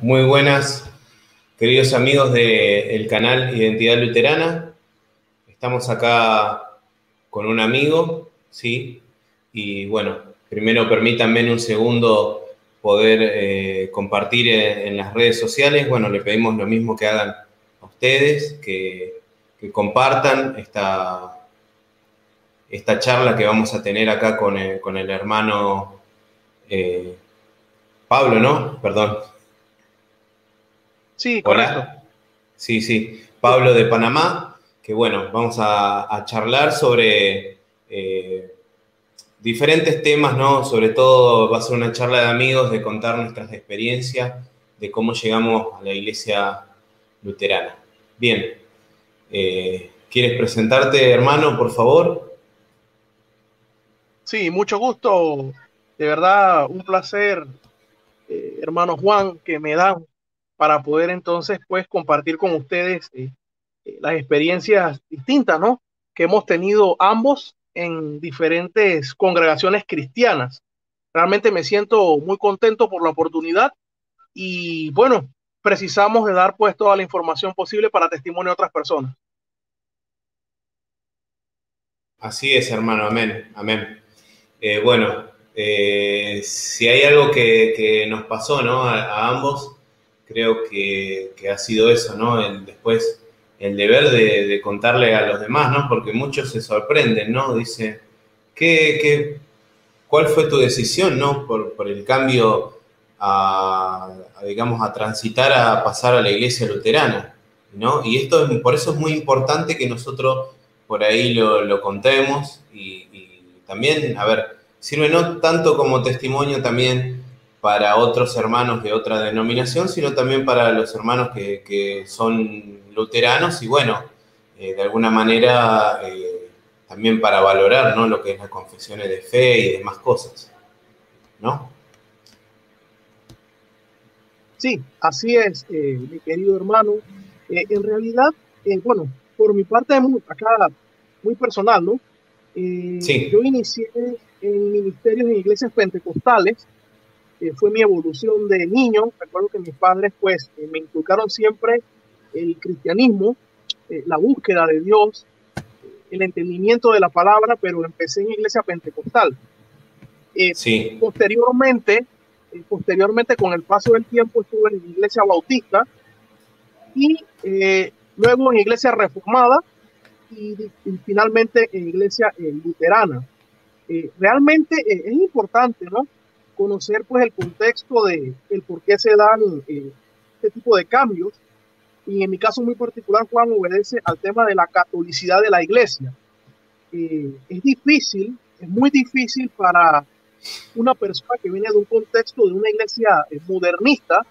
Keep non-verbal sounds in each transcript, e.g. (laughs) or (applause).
Muy buenas, queridos amigos del canal Identidad Luterana. Estamos acá con un amigo, ¿sí? Y bueno, primero permítanme en un segundo poder eh, compartir en, las redes sociales. Bueno, le pedimos lo mismo que hagan a ustedes, que, compartan esta, esta charla que vamos a tener acá con el, hermano eh, Pablo, ¿no? Perdón. Sí, correcto. Sí, sí. Pablo de Panamá, que bueno, vamos a, charlar sobre eh, diferentes temas, ¿no? Sobre todo va a ser una charla de amigos, de contar nuestras experiencias, de cómo llegamos a la iglesia luterana. Bien, eh, ¿quieres presentarte, hermano, por favor? Sí, mucho gusto. De verdad, un placer, eh, hermano Juan, que me dan para poder entonces, pues, compartir con ustedes eh, las experiencias distintas, ¿no? Que hemos tenido ambos en diferentes congregaciones cristianas. Realmente me siento muy contento por la oportunidad y bueno, precisamos de dar pues toda la información posible para testimonio de otras personas. Así es, hermano, amén, amén. Eh, bueno, eh, si hay algo que, nos pasó ¿no? a, ambos, creo que, que, ha sido eso, ¿no? El, después el deber de, contarle a los demás, ¿no? Porque muchos se sorprenden, ¿no? Dice, ¿qué, qué, cuál fue tu decisión, ¿no? Por, el cambio a, digamos, a transitar a pasar a la iglesia luterana, ¿no? Y esto, por eso es muy importante que nosotros por ahí lo, contemos y, y también, a ver, sirve no tanto como testimonio también para otros hermanos de otra denominación, sino también para los hermanos que, son luteranos y bueno, eh, de alguna manera eh, también para valorar ¿no? lo que es las confesiones de fe y demás cosas. ¿No? Sí, así es, eh, mi querido hermano. en realidad, bueno, por mi parte, acá muy personal, ¿no? sí. Yo inicié en ministerios en iglesias pentecostales eh, fue mi evolución de niño. Recuerdo que mis padres pues eh, me inculcaron siempre el cristianismo, eh, la búsqueda de Dios, el entendimiento de la palabra, pero empecé en iglesia pentecostal. Sí. Posteriormente, posteriormente con el paso del tiempo estuve en iglesia bautista y luego en iglesia reformada y, y finalmente en iglesia luterana. realmente es importante, ¿no? Conocer pues el contexto de el por qué se dan eh, este tipo de cambios. Y en mi caso muy particular, Juan obedece al tema de la catolicidad de la iglesia. Eh, es difícil, es muy difícil para una persona que viene de un contexto de una iglesia eh, modernista,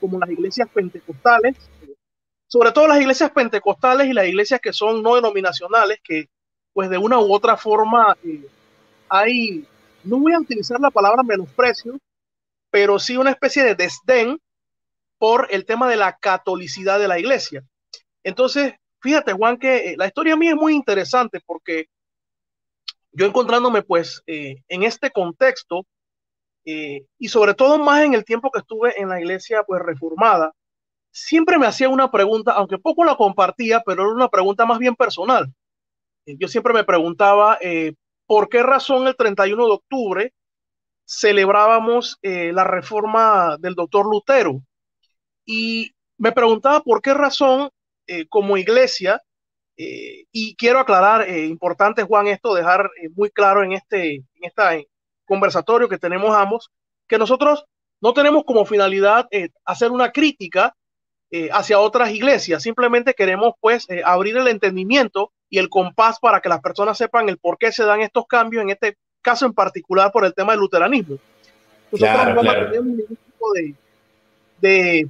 como las iglesias pentecostales, sobre todo las iglesias pentecostales y las iglesias que son no denominacionales, que pues de una u otra forma hay no voy a utilizar la palabra menosprecio, pero sí una especie de desdén por el tema de la catolicidad de la iglesia. Entonces, fíjate, Juan, que eh, la historia mía es muy interesante porque yo encontrándome pues eh, en este contexto eh, y sobre todo más en el tiempo que estuve en la iglesia pues reformada, siempre me hacía una pregunta, aunque poco la compartía, pero era una pregunta más bien personal. Yo siempre me preguntaba, ¿Por qué razón el 31 de octubre celebrábamos eh, la reforma del doctor Lutero? Y me preguntaba por qué razón eh, como iglesia, eh, y quiero aclarar, importante Juan, esto dejar muy claro en este, en este conversatorio que tenemos ambos, que nosotros no tenemos como finalidad hacer una crítica hacia otras iglesias, simplemente queremos pues abrir el entendimiento y el compás para que las personas sepan el por qué se dan estos cambios, en este caso en particular por el tema del luteranismo. Nosotros no tenemos ningún tipo de,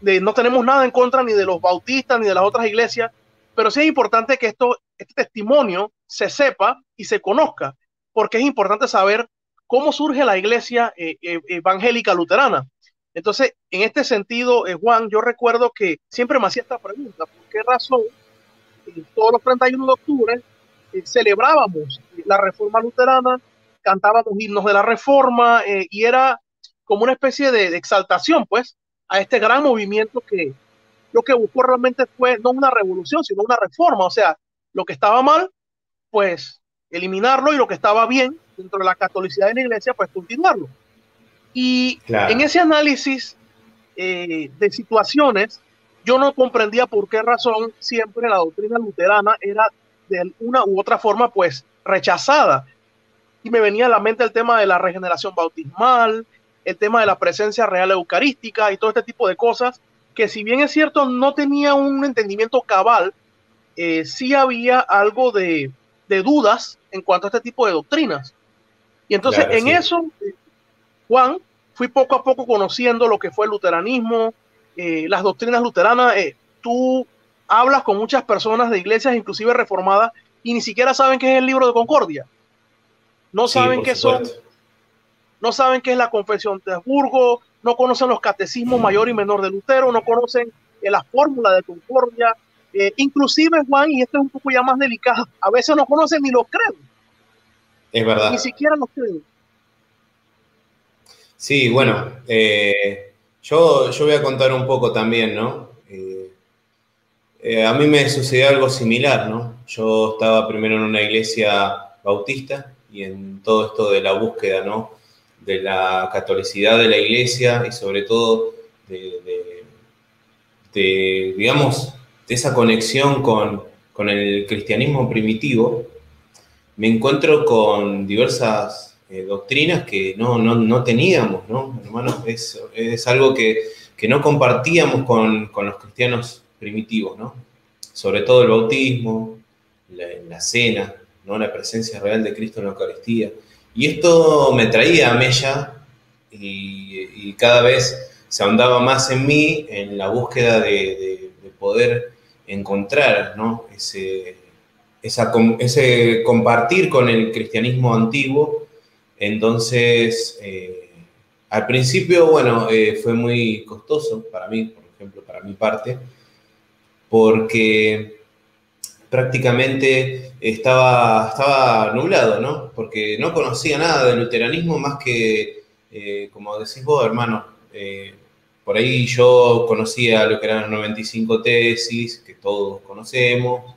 de, no tenemos nada en contra ni de los bautistas ni de las otras iglesias, pero sí es importante que esto, este testimonio se sepa y se conozca, porque es importante saber cómo surge la iglesia eh, eh, evangélica luterana. Entonces, en este sentido, eh, Juan, yo recuerdo que siempre me hacía esta pregunta, ¿por qué razón todos los 31 de octubre eh, celebrábamos la reforma luterana, cantábamos himnos de la reforma eh, y era como una especie de, exaltación, pues, a este gran movimiento que lo que buscó realmente fue no una revolución, sino una reforma. O sea, lo que estaba mal, pues eliminarlo y lo que estaba bien dentro de la catolicidad de la iglesia, pues continuarlo. Y en ese análisis eh, de situaciones, yo no comprendía por qué razón siempre la doctrina luterana era de una u otra forma, pues, rechazada. Y me venía a la mente el tema de la regeneración bautismal, el tema de la presencia real eucarística y todo este tipo de cosas, que si bien es cierto no tenía un entendimiento cabal, eh, sí había algo de, dudas en cuanto a este tipo de doctrinas. Y entonces en eso, Juan, fui poco a poco conociendo lo que fue el luteranismo, eh, las doctrinas luteranas. Eh, tú hablas con muchas personas de iglesias, inclusive reformadas, y ni siquiera saben qué es el libro de Concordia. No saben qué son, no saben qué es la confesión de Habsburgo, no conocen los catecismos mayor y menor de Lutero, no conocen eh, la fórmula de Concordia, eh, inclusive Juan, y esto es un poco ya más delicado, a veces no conocen ni los credos. Es verdad. Ni siquiera los creen. Sí, bueno, eh, yo, yo voy a contar un poco también, ¿no? a mí me sucedió algo similar, ¿no? Yo estaba primero en una iglesia bautista y en todo esto de la búsqueda, ¿no? De la catolicidad de la iglesia y sobre todo de, digamos, de esa conexión con, el cristianismo primitivo, me encuentro con diversas eh, doctrinas que no, no, teníamos, ¿no? Hermanos, es, es algo que, no compartíamos con, con, los cristianos primitivos, ¿no? Sobre todo el bautismo, la, la cena, ¿no? la presencia real de Cristo en la Eucaristía. Y esto me traía a Mella y, cada vez se ahondaba más en mí en la búsqueda de, poder encontrar ¿no? ese, ese compartir con el cristianismo antiguo. Entonces, eh, al principio, bueno, eh, fue muy costoso para mí, por ejemplo, para mi parte, porque prácticamente estaba, estaba nublado, ¿no? Porque no conocía nada del luteranismo más que, eh, como decís vos, hermano, por ahí yo conocía lo que eran 95 tesis, que todos conocemos,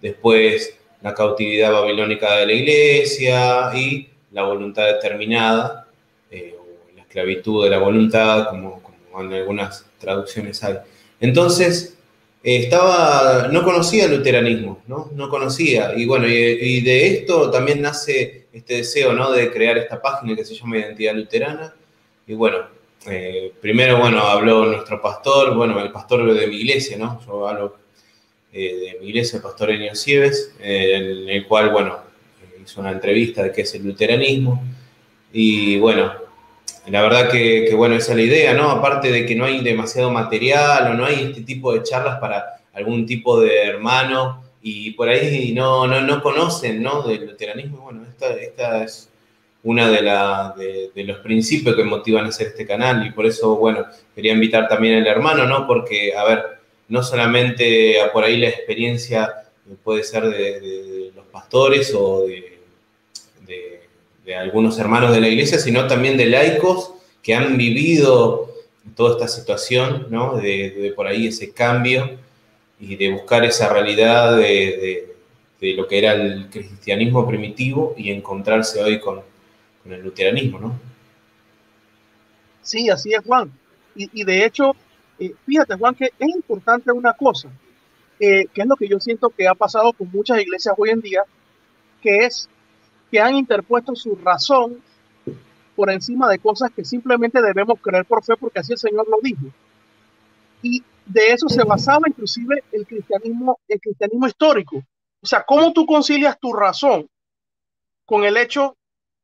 después la cautividad babilónica de la iglesia y la voluntad determinada, eh, o la esclavitud de la voluntad, como, como en algunas traducciones hay. Entonces, estaba, no conocía el luteranismo, ¿no? No conocía. Y bueno, y, de esto también nace este deseo, ¿no? De crear esta página que se llama Identidad Luterana. Y bueno, eh, primero, bueno, habló nuestro pastor, bueno, el pastor de mi iglesia, ¿no? Yo hablo eh, de mi iglesia, el pastor Enio Cieves, eh, en el cual, bueno, hizo una entrevista de qué es el luteranismo. Y bueno, la verdad que, bueno, esa es la idea, ¿no? Aparte de que no hay demasiado material o no hay este tipo de charlas para algún tipo de hermano y por ahí no, no, no conocen, ¿no? Del luteranismo. Bueno, esta, es una de, la, de, los principios que motivan a hacer este canal y por eso, bueno, quería invitar también al hermano, ¿no? Porque, a ver, no solamente por ahí la experiencia puede ser de los pastores o de de algunos hermanos de la iglesia, sino también de laicos que han vivido toda esta situación, ¿no? de, por ahí ese cambio y de buscar esa realidad de, lo que era el cristianismo primitivo y encontrarse hoy con, el luteranismo, ¿no? Sí, así es, Juan. Y, de hecho, eh, fíjate, Juan, que es importante una cosa, eh, que es lo que yo siento que ha pasado con muchas iglesias hoy en día, que es que han interpuesto su razón por encima de cosas que simplemente debemos creer por fe porque así el Señor lo dijo. Y de eso se basaba inclusive el cristianismo, el cristianismo histórico. O sea, ¿cómo tú concilias tu razón con el hecho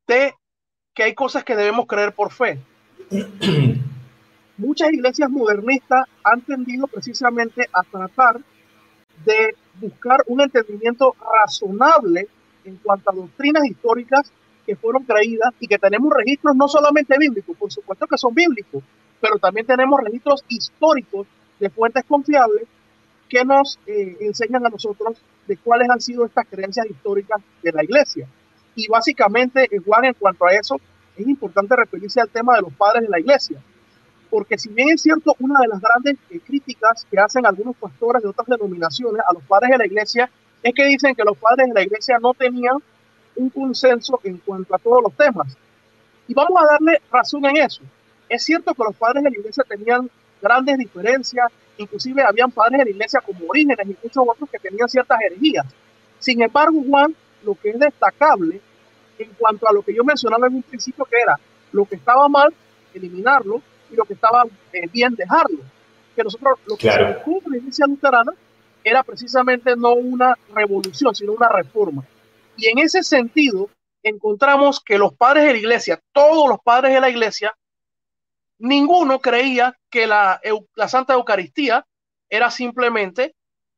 de que hay cosas que debemos creer por fe? (clears throat) Muchas iglesias modernistas han tendido precisamente a tratar de buscar un entendimiento razonable en cuanto a doctrinas históricas que fueron creídas y que tenemos registros no solamente bíblicos, por supuesto que son bíblicos, pero también tenemos registros históricos de fuentes confiables que nos eh, enseñan a nosotros de cuáles han sido estas creencias históricas de la iglesia. Y básicamente, igual en cuanto a eso, es importante referirse al tema de los padres de la iglesia, porque si bien es cierto, una de las grandes eh, críticas que hacen algunos pastores de otras denominaciones a los padres de la iglesia es que dicen que los padres de la iglesia no tenían un consenso en cuanto a todos los temas. Y vamos a darle razón en eso. Es cierto que los padres de la iglesia tenían grandes diferencias, inclusive habían padres de la iglesia como Orígenes y muchos otros que tenían ciertas herejías. Sin embargo, Juan, lo que es destacable en cuanto a lo que yo mencionaba en un principio, que era lo que estaba mal, eliminarlo, y lo que estaba eh, bien, dejarlo. Que nosotros, lo que claro. se en la iglesia luterana era precisamente no una revolución, sino una reforma. Y en ese sentido, encontramos que los padres de la iglesia, todos los padres de la iglesia, ninguno creía que la, la Santa Eucaristía era simplemente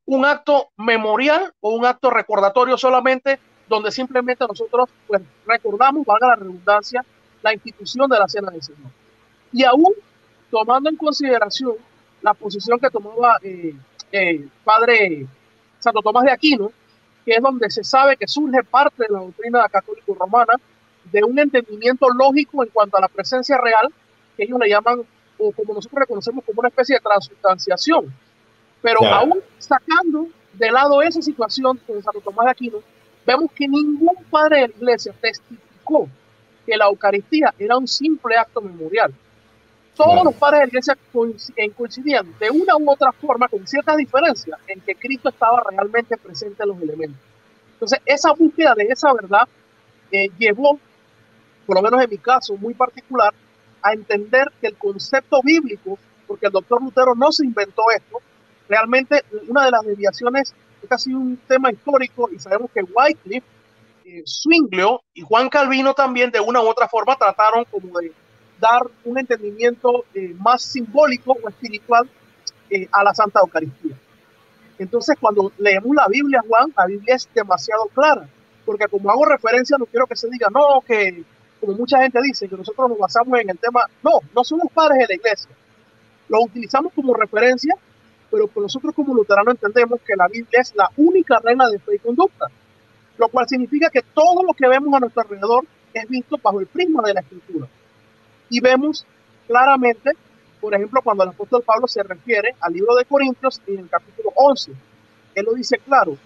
un acto memorial o un acto recordatorio solamente donde simplemente nosotros pues, recordamos, valga la redundancia, la institución de la Cena del Señor. Y aún tomando en consideración la posición que tomaba eh, eh, Padre Santo Tomás de Aquino, que es donde se sabe que surge parte de la doctrina católico-romana de un entendimiento lógico en cuanto a la presencia real, que ellos le llaman, o como nosotros reconocemos como una especie de transustanciación. Pero aún sacando de lado esa situación con Santo Tomás de Aquino, vemos que ningún padre de la iglesia testificó que la Eucaristía era un simple acto memorial. Todos los padres de la iglesia coincidían de una u otra forma, con ciertas diferencias, en que Cristo estaba realmente presente en los elementos. Entonces, esa búsqueda de esa verdad eh, llevó, por lo menos en mi caso muy particular, a entender que el concepto bíblico, porque el doctor Lutero no se inventó esto, realmente una de las desviaciones es casi un tema histórico y sabemos que Wycliffe, eh, Zwinglio y Juan Calvino también de una u otra forma trataron como de dar un entendimiento eh, más simbólico o espiritual eh, a la Santa Eucaristía. Entonces, cuando leemos la Biblia, Juan, la Biblia es demasiado clara, porque como hago referencia, no quiero que se diga, no, que como mucha gente dice, que nosotros nos basamos en el tema, no, no somos padres de la iglesia, lo utilizamos como referencia, pero nosotros como luteranos entendemos que la Biblia es la única regla de fe y conducta, lo cual significa que todo lo que vemos a nuestro alrededor es visto bajo el prisma de la escritura. Y vemos claramente, por ejemplo, cuando el apóstol Pablo se refiere al libro de Corintios en el capítulo 11, él lo dice claro,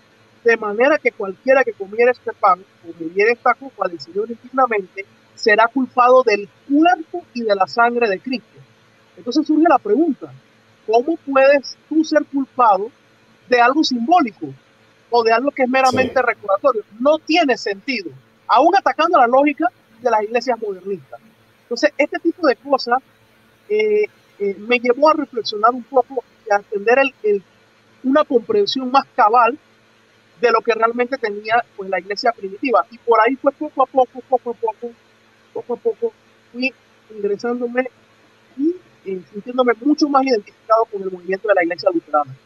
de manera que cualquiera que comiera este pan o bebiera esta copa del Señor indignamente, será culpado del cuerpo y de la sangre de Cristo. Entonces surge la pregunta, ¿cómo puedes tú ser culpado de algo simbólico o de algo que es meramente recordatorio? No tiene sentido, aún atacando la lógica de las iglesias modernistas. Entonces, este tipo de cosas eh, eh, me llevó a reflexionar un poco y a entender el, una comprensión más cabal de lo que realmente tenía pues, la iglesia primitiva. Y por ahí fue poco a poco, poco a poco, poco a poco, fui ingresándome y eh, sintiéndome mucho más identificado con el movimiento de la iglesia luterana.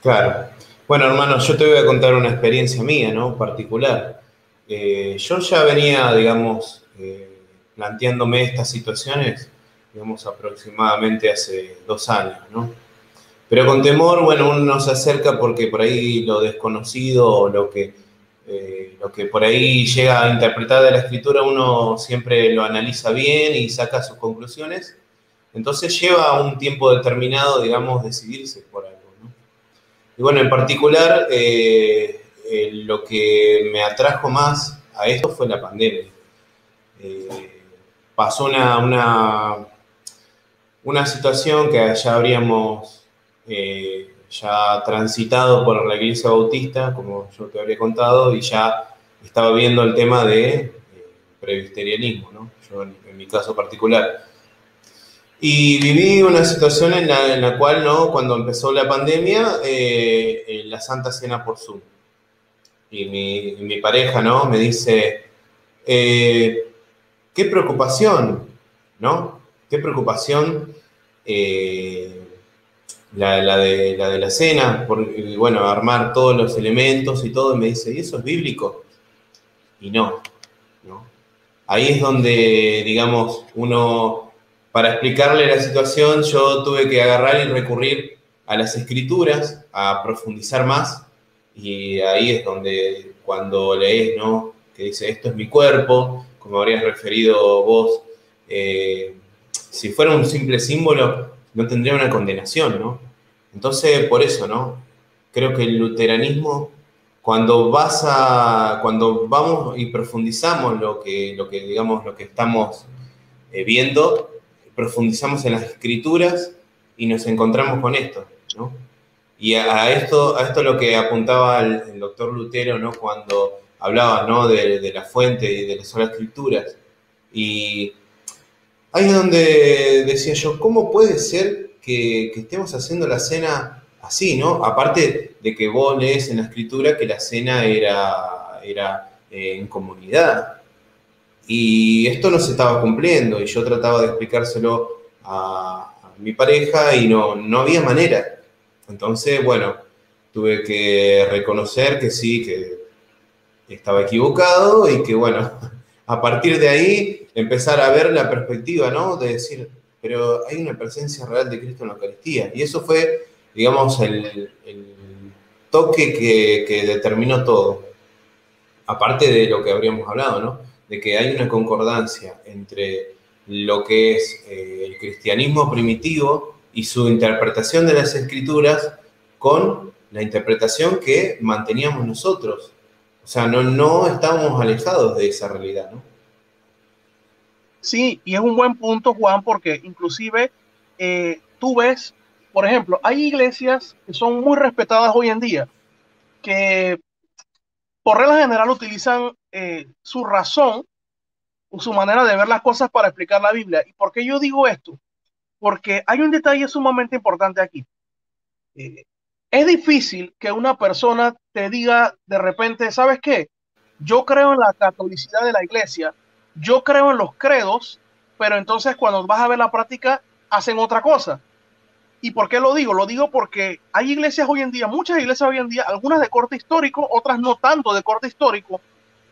Claro. Bueno, hermano, yo te voy a contar una experiencia mía, ¿no? Particular. yo ya venía, digamos, planteándome estas situaciones, digamos, aproximadamente hace dos años, ¿no? Pero con temor, bueno, uno se acerca porque por ahí lo desconocido o lo que, eh, lo que por ahí llega a interpretar de la escritura, uno siempre lo analiza bien y saca sus conclusiones. Entonces lleva un tiempo determinado, digamos, decidirse por algo, ¿no? Y bueno, en particular, eh, eh, lo que me atrajo más a esto fue la pandemia pasó una, una, una situación que ya habríamos eh, ya transitado por la iglesia bautista, como yo te habría contado, y ya estaba viendo el tema de eh, presbiterianismo, ¿no? yo en, mi caso particular. Y viví una situación en la, en la cual, ¿no? cuando empezó la pandemia, eh, la Santa Cena por Zoom. Y mi, mi pareja ¿no? me dice, qué preocupación, ¿no? Qué preocupación eh, la, de, la, cena, por, bueno, armar todos los elementos y todo, y me dice, ¿y eso es bíblico? Y no, ¿no? Ahí es donde, digamos, uno, para explicarle la situación, yo tuve que agarrar y recurrir a las escrituras, a profundizar más, y ahí es donde cuando lees, ¿no? Que dice, esto es mi cuerpo, como habrías referido vos, eh, si fuera un simple símbolo, no tendría una condenación, ¿no? Entonces, por eso, ¿no? Creo que el luteranismo, cuando vas a, cuando vamos y profundizamos lo que, lo que digamos, lo que estamos eh, viendo, profundizamos en las escrituras y nos encontramos con esto, ¿no? Y a, esto, a esto lo que apuntaba el, doctor Lutero, ¿no? Cuando hablaba, ¿no? De, la fuente y de las solas escrituras. Y ahí es donde decía yo, ¿cómo puede ser que, estemos haciendo la cena así, ¿no? Aparte de que vos lees en la escritura que la cena era, era eh, en comunidad. Y esto no se estaba cumpliendo y yo trataba de explicárselo a, mi pareja y no, no había manera. Entonces, bueno, tuve que reconocer que sí, que estaba equivocado y que, bueno, (laughs) a partir de ahí empezar a ver la perspectiva, ¿no? De decir, pero hay una presencia real de Cristo en la Eucaristía. Y eso fue, digamos, el, toque que, que, determinó todo. Aparte de lo que habríamos hablado, ¿no? De que hay una concordancia entre lo que es eh, el cristianismo primitivo y su interpretación de las escrituras con la interpretación que manteníamos nosotros. O sea, no, no estábamos alejados de esa realidad, ¿no? Sí, y es un buen punto, Juan, porque inclusive eh, tú ves, por ejemplo, hay iglesias que son muy respetadas hoy en día, que por regla general utilizan eh, su razón o su manera de ver las cosas para explicar la Biblia. ¿Y por qué yo digo esto? Porque hay un detalle sumamente importante aquí. Eh, es difícil que una persona te diga de repente, ¿sabes qué? Yo creo en la catolicidad de la iglesia, yo creo en los credos, pero entonces cuando vas a ver la práctica hacen otra cosa. ¿Y por qué lo digo? Lo digo porque hay iglesias hoy en día, muchas iglesias hoy en día, algunas de corte histórico, otras no tanto de corte histórico,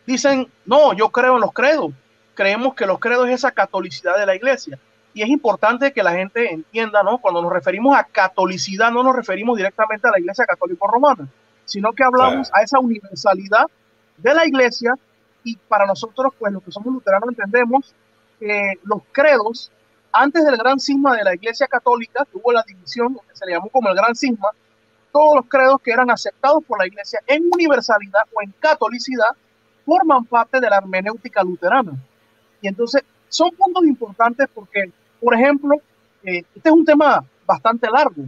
dicen, no, yo creo en los credos. Creemos que los credos es esa catolicidad de la iglesia. Y es importante que la gente entienda, ¿no? Cuando nos referimos a catolicidad, no nos referimos directamente a la iglesia católica romana, sino que hablamos a esa universalidad de la iglesia y para nosotros, pues los que somos luteranos entendemos que los credos, antes del gran cisma de la Iglesia Católica, tuvo la división que se le llamó como el gran cisma, todos los credos que eran aceptados por la Iglesia en universalidad o en catolicidad forman parte de la hermenéutica luterana. Y entonces son puntos importantes porque, por ejemplo, eh, este es un tema bastante largo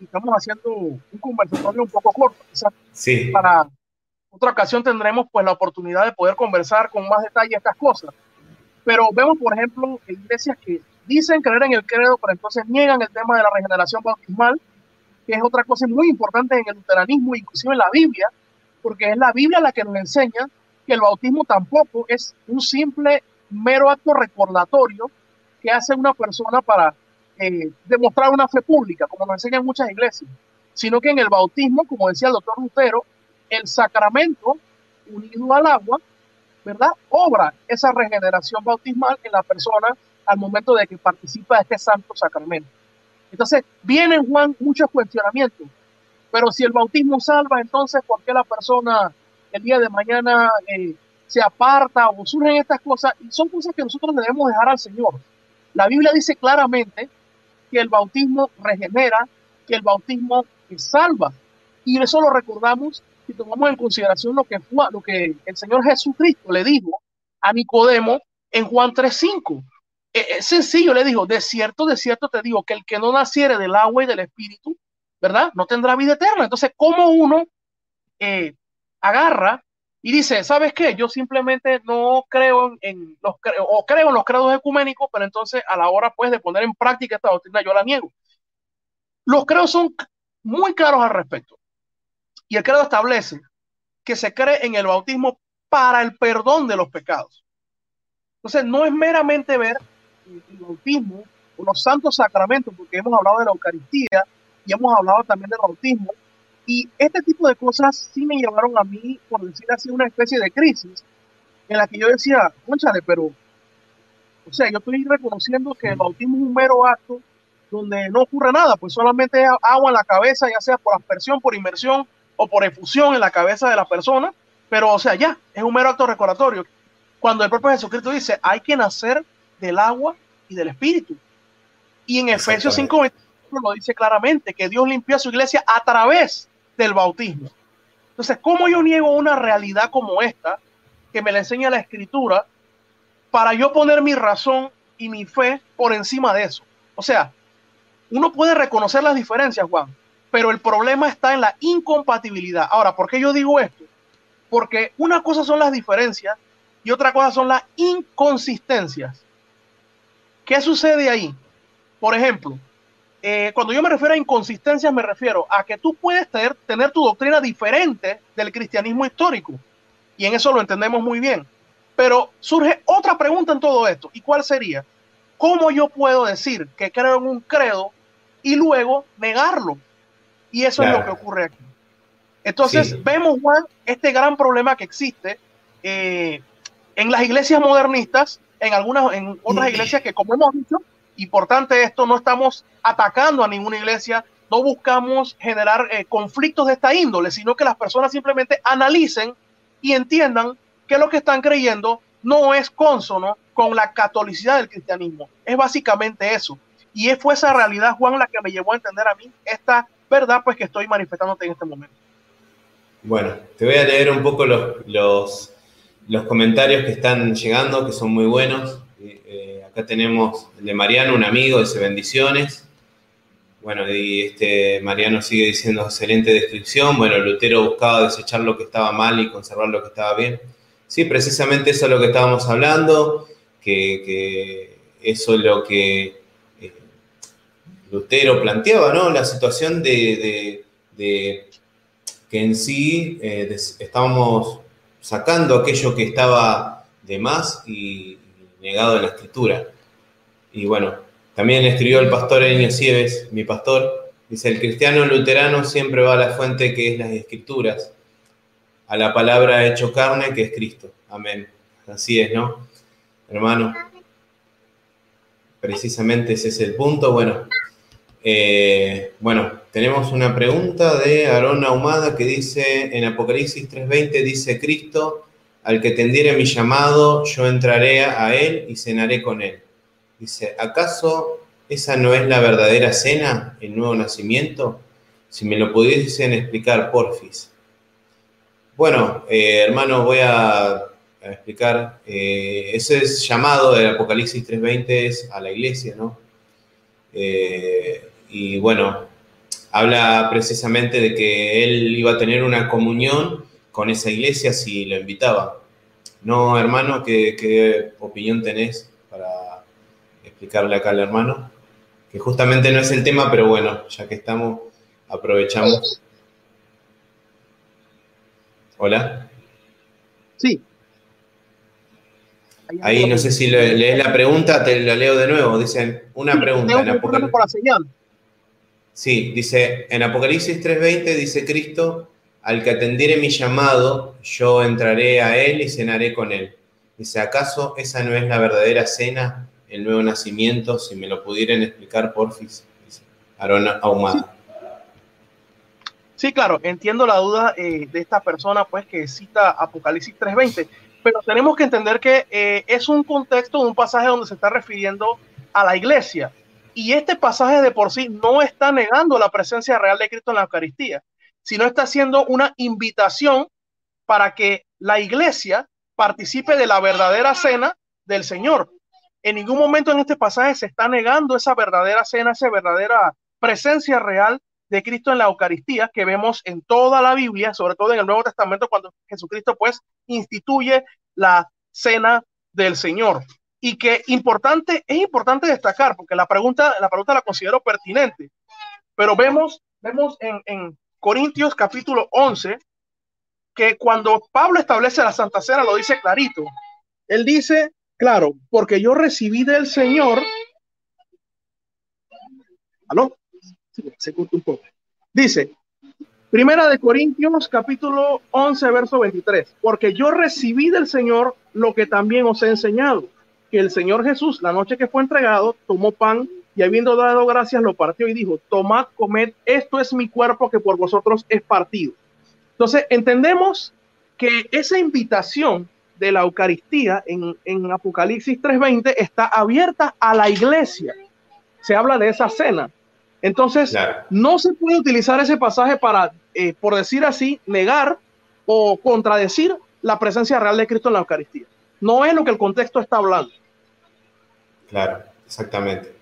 y estamos haciendo un conversatorio un poco corto, quizás sí. para otra ocasión tendremos pues la oportunidad de poder conversar con más detalle estas cosas. Pero vemos, por ejemplo, iglesias que dicen creer en el credo, pero entonces niegan el tema de la regeneración bautismal, que es otra cosa muy importante en el luteranismo, inclusive en la Biblia, porque es la Biblia la que nos enseña que el bautismo tampoco es un simple, mero acto recordatorio que hace una persona para eh, demostrar una fe pública, como nos enseñan muchas iglesias, sino que en el bautismo, como decía el doctor Lutero, el sacramento unido al agua, ¿verdad? Obra esa regeneración bautismal en la persona al momento de que participa de este santo sacramento. Entonces, vienen, Juan, muchos cuestionamientos. Pero si el bautismo salva, entonces, ¿por qué la persona el día de mañana eh, se aparta o surgen estas cosas? Y son cosas que nosotros debemos dejar al Señor. La Biblia dice claramente que el bautismo regenera, que el bautismo salva. Y eso lo recordamos si tomamos en consideración lo que, fue, lo que el Señor Jesucristo le dijo a Nicodemo en Juan 3.5. E, es sencillo, le dijo, de cierto, de cierto te digo, que el que no naciere del agua y del espíritu, ¿verdad? No tendrá vida eterna. Entonces, ¿cómo uno eh, agarra y dice, ¿sabes qué? Yo simplemente no creo en, los, o creo en los credos ecuménicos, pero entonces a la hora pues de poner en práctica esta doctrina yo la niego. Los credos son muy claros al respecto. Y el credo establece que se cree en el bautismo para el perdón de los pecados. Entonces, no es meramente ver el bautismo o los santos sacramentos, porque hemos hablado de la Eucaristía y hemos hablado también del bautismo. Y este tipo de cosas sí me llevaron a mí, por decir así, una especie de crisis en la que yo decía, conchale, pero, o sea, yo estoy reconociendo que el bautismo es un mero acto donde no ocurre nada, pues solamente agua en la cabeza, ya sea por aspersión, por inmersión o por efusión en la cabeza de la persona, pero o sea, ya, es un mero acto recordatorio. cuando el propio Jesucristo dice, hay que nacer del agua y del espíritu. Y en Efesios 5 lo dice claramente, que Dios limpió a su iglesia a través del bautismo. Entonces, ¿cómo yo niego una realidad como esta, que me la enseña la escritura, para yo poner mi razón y mi fe por encima de eso? O sea, uno puede reconocer las diferencias, Juan, pero el problema está en la incompatibilidad. Ahora, ¿por qué yo digo esto? Porque una cosa son las diferencias y otra cosa son las inconsistencias. ¿Qué sucede ahí? Por ejemplo, eh, cuando yo me refiero a inconsistencias, me refiero a que tú puedes tener, tener tu doctrina diferente del cristianismo histórico. Y en eso lo entendemos muy bien. Pero surge otra pregunta en todo esto. ¿Y cuál sería? ¿Cómo yo puedo decir que creo en un credo y luego negarlo? Y eso es lo que ocurre aquí. Entonces vemos, Juan, este gran problema que existe eh, en las iglesias modernistas, en algunas, en otras iglesias que, como hemos dicho, importante esto, no estamos atacando a ninguna iglesia, no buscamos generar eh, conflictos de esta índole, sino que las personas simplemente analicen y entiendan que lo que están creyendo no es consono con la catolicidad del cristianismo. Es básicamente eso. Y fue esa realidad, Juan, la que me llevó a entender a mí esta verdad, pues que estoy manifestándote en este momento. Bueno, te voy a leer un poco los, los, los comentarios que están llegando, que son muy buenos. Acá tenemos el de Mariano, un amigo, dice bendiciones. Bueno, y este Mariano sigue diciendo excelente descripción. Bueno, Lutero buscaba desechar lo que estaba mal y conservar lo que estaba bien. Sí, precisamente eso es lo que estábamos hablando, que, eso es lo que eh, Lutero planteaba, ¿no? La situación de, que en sí eh, estábamos sacando aquello que estaba de más y, negado en la escritura. Y bueno, también escribió el pastor Enio Sieves, mi pastor, dice, el cristiano luterano siempre va a la fuente que es las escrituras, a la palabra hecho carne que es Cristo. Amén. Así es, ¿no? Hermano, precisamente ese es el punto. Bueno, eh, bueno, tenemos una pregunta de Aarón Ahumada que dice, en Apocalipsis 3.20 dice Cristo, al que tendiere mi llamado, yo entraré a él y cenaré con él. Dice, ¿acaso esa no es la verdadera cena, el nuevo nacimiento? Si me lo pudiesen explicar, porfis. Bueno, eh, hermanos, voy a, explicar. Eh, ese es llamado del Apocalipsis 3.20 es a la iglesia, ¿no? Eh, y bueno, habla precisamente de que él iba a tener una comunión con esa iglesia si lo invitaba. No, hermano, ¿qué, opinión tenés para explicarle acá al hermano? Que justamente no es el tema, pero bueno, ya que estamos, aprovechamos. Hola. Sí. Ahí no sé si lees la pregunta, te la leo de nuevo. Dicen una pregunta. En Apocalipsis. Sí, dice, en Apocalipsis 3.20 dice Cristo, al que atendiere mi llamado, yo entraré a él y cenaré con él. Dice, ¿acaso esa no es la verdadera cena, el nuevo nacimiento? Si me lo pudieran explicar, porfis. Dice Aarón Ahumada. Sí, claro, entiendo la duda eh, de esta persona, pues, que cita Apocalipsis 3.20, pero tenemos que entender que eh, es un contexto, un pasaje donde se está refiriendo a la iglesia. Y este pasaje de por sí no está negando la presencia real de Cristo en la Eucaristía sino está haciendo una invitación para que la iglesia participe de la verdadera cena del Señor. En ningún momento en este pasaje se está negando esa verdadera cena, esa verdadera presencia real de Cristo en la Eucaristía que vemos en toda la Biblia, sobre todo en el Nuevo Testamento, cuando Jesucristo pues instituye la cena del Señor. Y que importante, es importante destacar, porque la pregunta, la pregunta la considero pertinente, pero vemos, vemos en, en, Corintios capítulo 11, que cuando Pablo establece la Santa Cena lo dice clarito. Él dice, claro, porque yo recibí del Señor. ¿Aló? se corta un poco. Dice, Primera de Corintios capítulo 11, verso 23, porque yo recibí del Señor lo que también os he enseñado, que el Señor Jesús, la noche que fue entregado, tomó pan y habiendo dado gracias lo partió y dijo, tomad, comed, esto es mi cuerpo que por vosotros es partido. Entonces, entendemos que esa invitación de la Eucaristía en, en Apocalipsis 3:20 está abierta a la iglesia. Se habla de esa cena. Entonces, no se puede utilizar ese pasaje para, eh, por decir así, negar o contradecir la presencia real de Cristo en la Eucaristía. No es lo que el contexto está hablando. Claro, exactamente.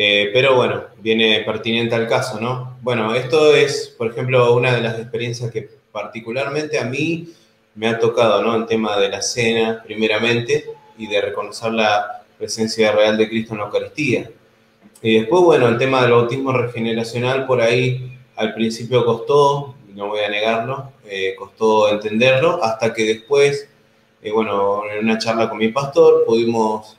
Eh, pero bueno, viene pertinente al caso, ¿no? Bueno, esto es, por ejemplo, una de las experiencias que particularmente a mí me ha tocado, ¿no? El tema de la cena, primeramente, y de reconocer la presencia real de Cristo en la Eucaristía. Y después, bueno, el tema del bautismo regeneracional, por ahí al principio costó, no voy a negarlo, eh, costó entenderlo, hasta que después, eh, bueno, en una charla con mi pastor pudimos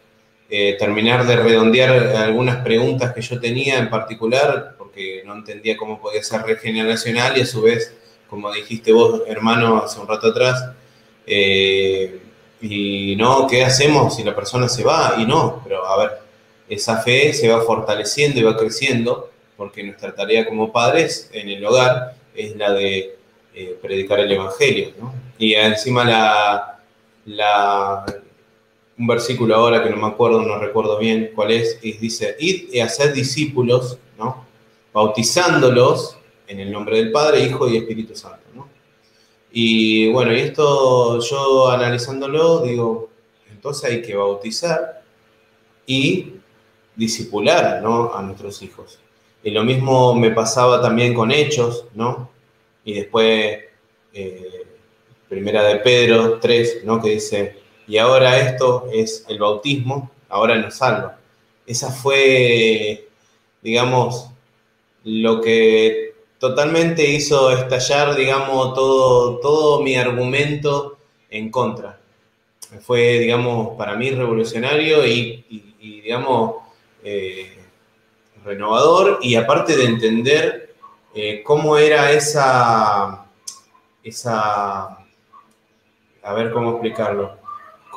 eh, terminar de redondear algunas preguntas que yo tenía en particular, porque no entendía cómo podía ser regeneracional y a su vez, como dijiste vos, hermano, hace un rato atrás, y no, ¿qué hacemos si la persona se va? Y no, pero a ver, esa fe se va fortaleciendo y va creciendo, porque nuestra tarea como padres en el hogar es la de eh, predicar el Evangelio. Y encima la, la, un versículo ahora que no me acuerdo, no recuerdo bien cuál es, y dice, id y hacer discípulos, ¿no? bautizándolos en el nombre del Padre, Hijo y Espíritu Santo. Y bueno, y esto yo analizándolo, digo, entonces hay que bautizar y disipular ¿no? a nuestros hijos. Y lo mismo me pasaba también con Hechos, ¿no? Y después, eh, Primera de Pedro 3, ¿no? Que dice, y ahora esto es el bautismo, ahora nos salva. Esa fue, digamos, lo que totalmente hizo estallar, digamos, todo, todo mi argumento en contra. Fue, digamos, para mí revolucionario y, digamos, eh, renovador y aparte de entender eh, cómo era esa, esa, a ver cómo explicarlo,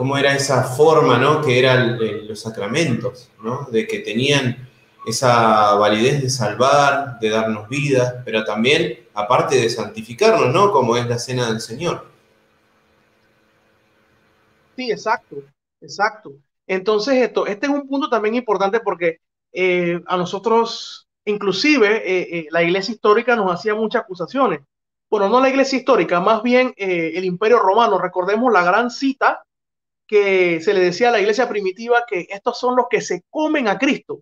cómo era esa forma, ¿no? Que eran los sacramentos, ¿no? De que tenían esa validez de salvar, de darnos vida, pero también, aparte de santificarnos, ¿no? Como es la cena del Señor. Sí, exacto, exacto. Entonces, esto, este es un punto también importante porque eh, a nosotros, inclusive, eh, eh, la iglesia histórica nos hacía muchas acusaciones. Bueno, no la iglesia histórica, más bien el imperio romano. Recordemos la gran cita que se le decía a la iglesia primitiva que estos son los que se comen a Cristo.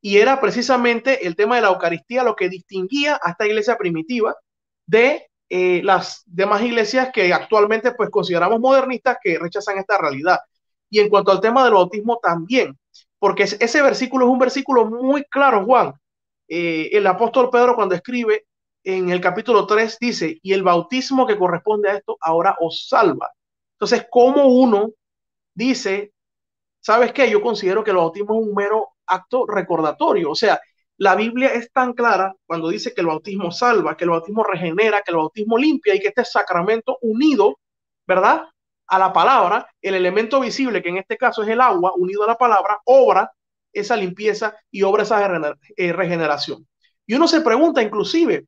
Y era precisamente el tema de la Eucaristía lo que distinguía a esta iglesia primitiva de las demás iglesias que actualmente pues consideramos modernistas que rechazan esta realidad. Y en cuanto al tema del bautismo también, porque ese versículo es un versículo muy claro, Juan. Eh, el apóstol Pedro cuando escribe en el capítulo 3 dice, y el bautismo que corresponde a esto ahora os salva. Entonces, ¿cómo uno dice, sabes qué? Yo considero que el bautismo es un mero acto recordatorio. O sea, la Biblia es tan clara cuando dice que el bautismo salva, que el bautismo regenera, que el bautismo limpia y que este sacramento unido, ¿verdad? a la palabra, el elemento visible, que en este caso es el agua, unido a la palabra, obra esa limpieza y obra esa eh, regeneración. Y uno se pregunta inclusive,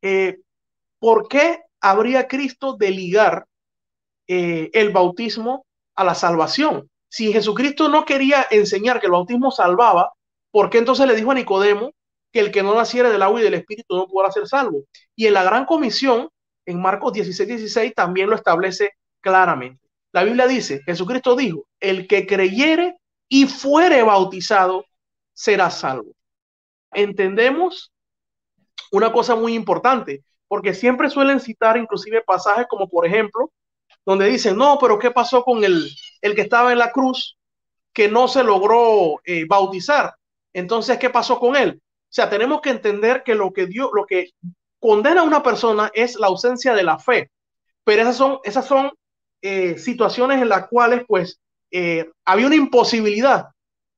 eh, ¿por qué habría Cristo de ligar eh, el bautismo a la salvación? Si Jesucristo no quería enseñar que el bautismo salvaba, ¿por qué entonces le dijo a Nicodemo que el que no naciera del agua y del espíritu no podrá ser salvo? Y en la gran comisión, en Marcos 16, 16, también lo establece claramente. La Biblia dice, Jesucristo dijo, el que creyere y fuere bautizado será salvo. Entendemos una cosa muy importante, porque siempre suelen citar inclusive pasajes como por ejemplo, donde dicen, no, pero ¿qué pasó con el, el que estaba en la cruz que no se logró eh, bautizar? Entonces, ¿qué pasó con él? O sea, tenemos que entender que lo que Dios, lo que condena a una persona es la ausencia de la fe. Pero esas son, esas son eh, situaciones en las cuales pues eh, había una imposibilidad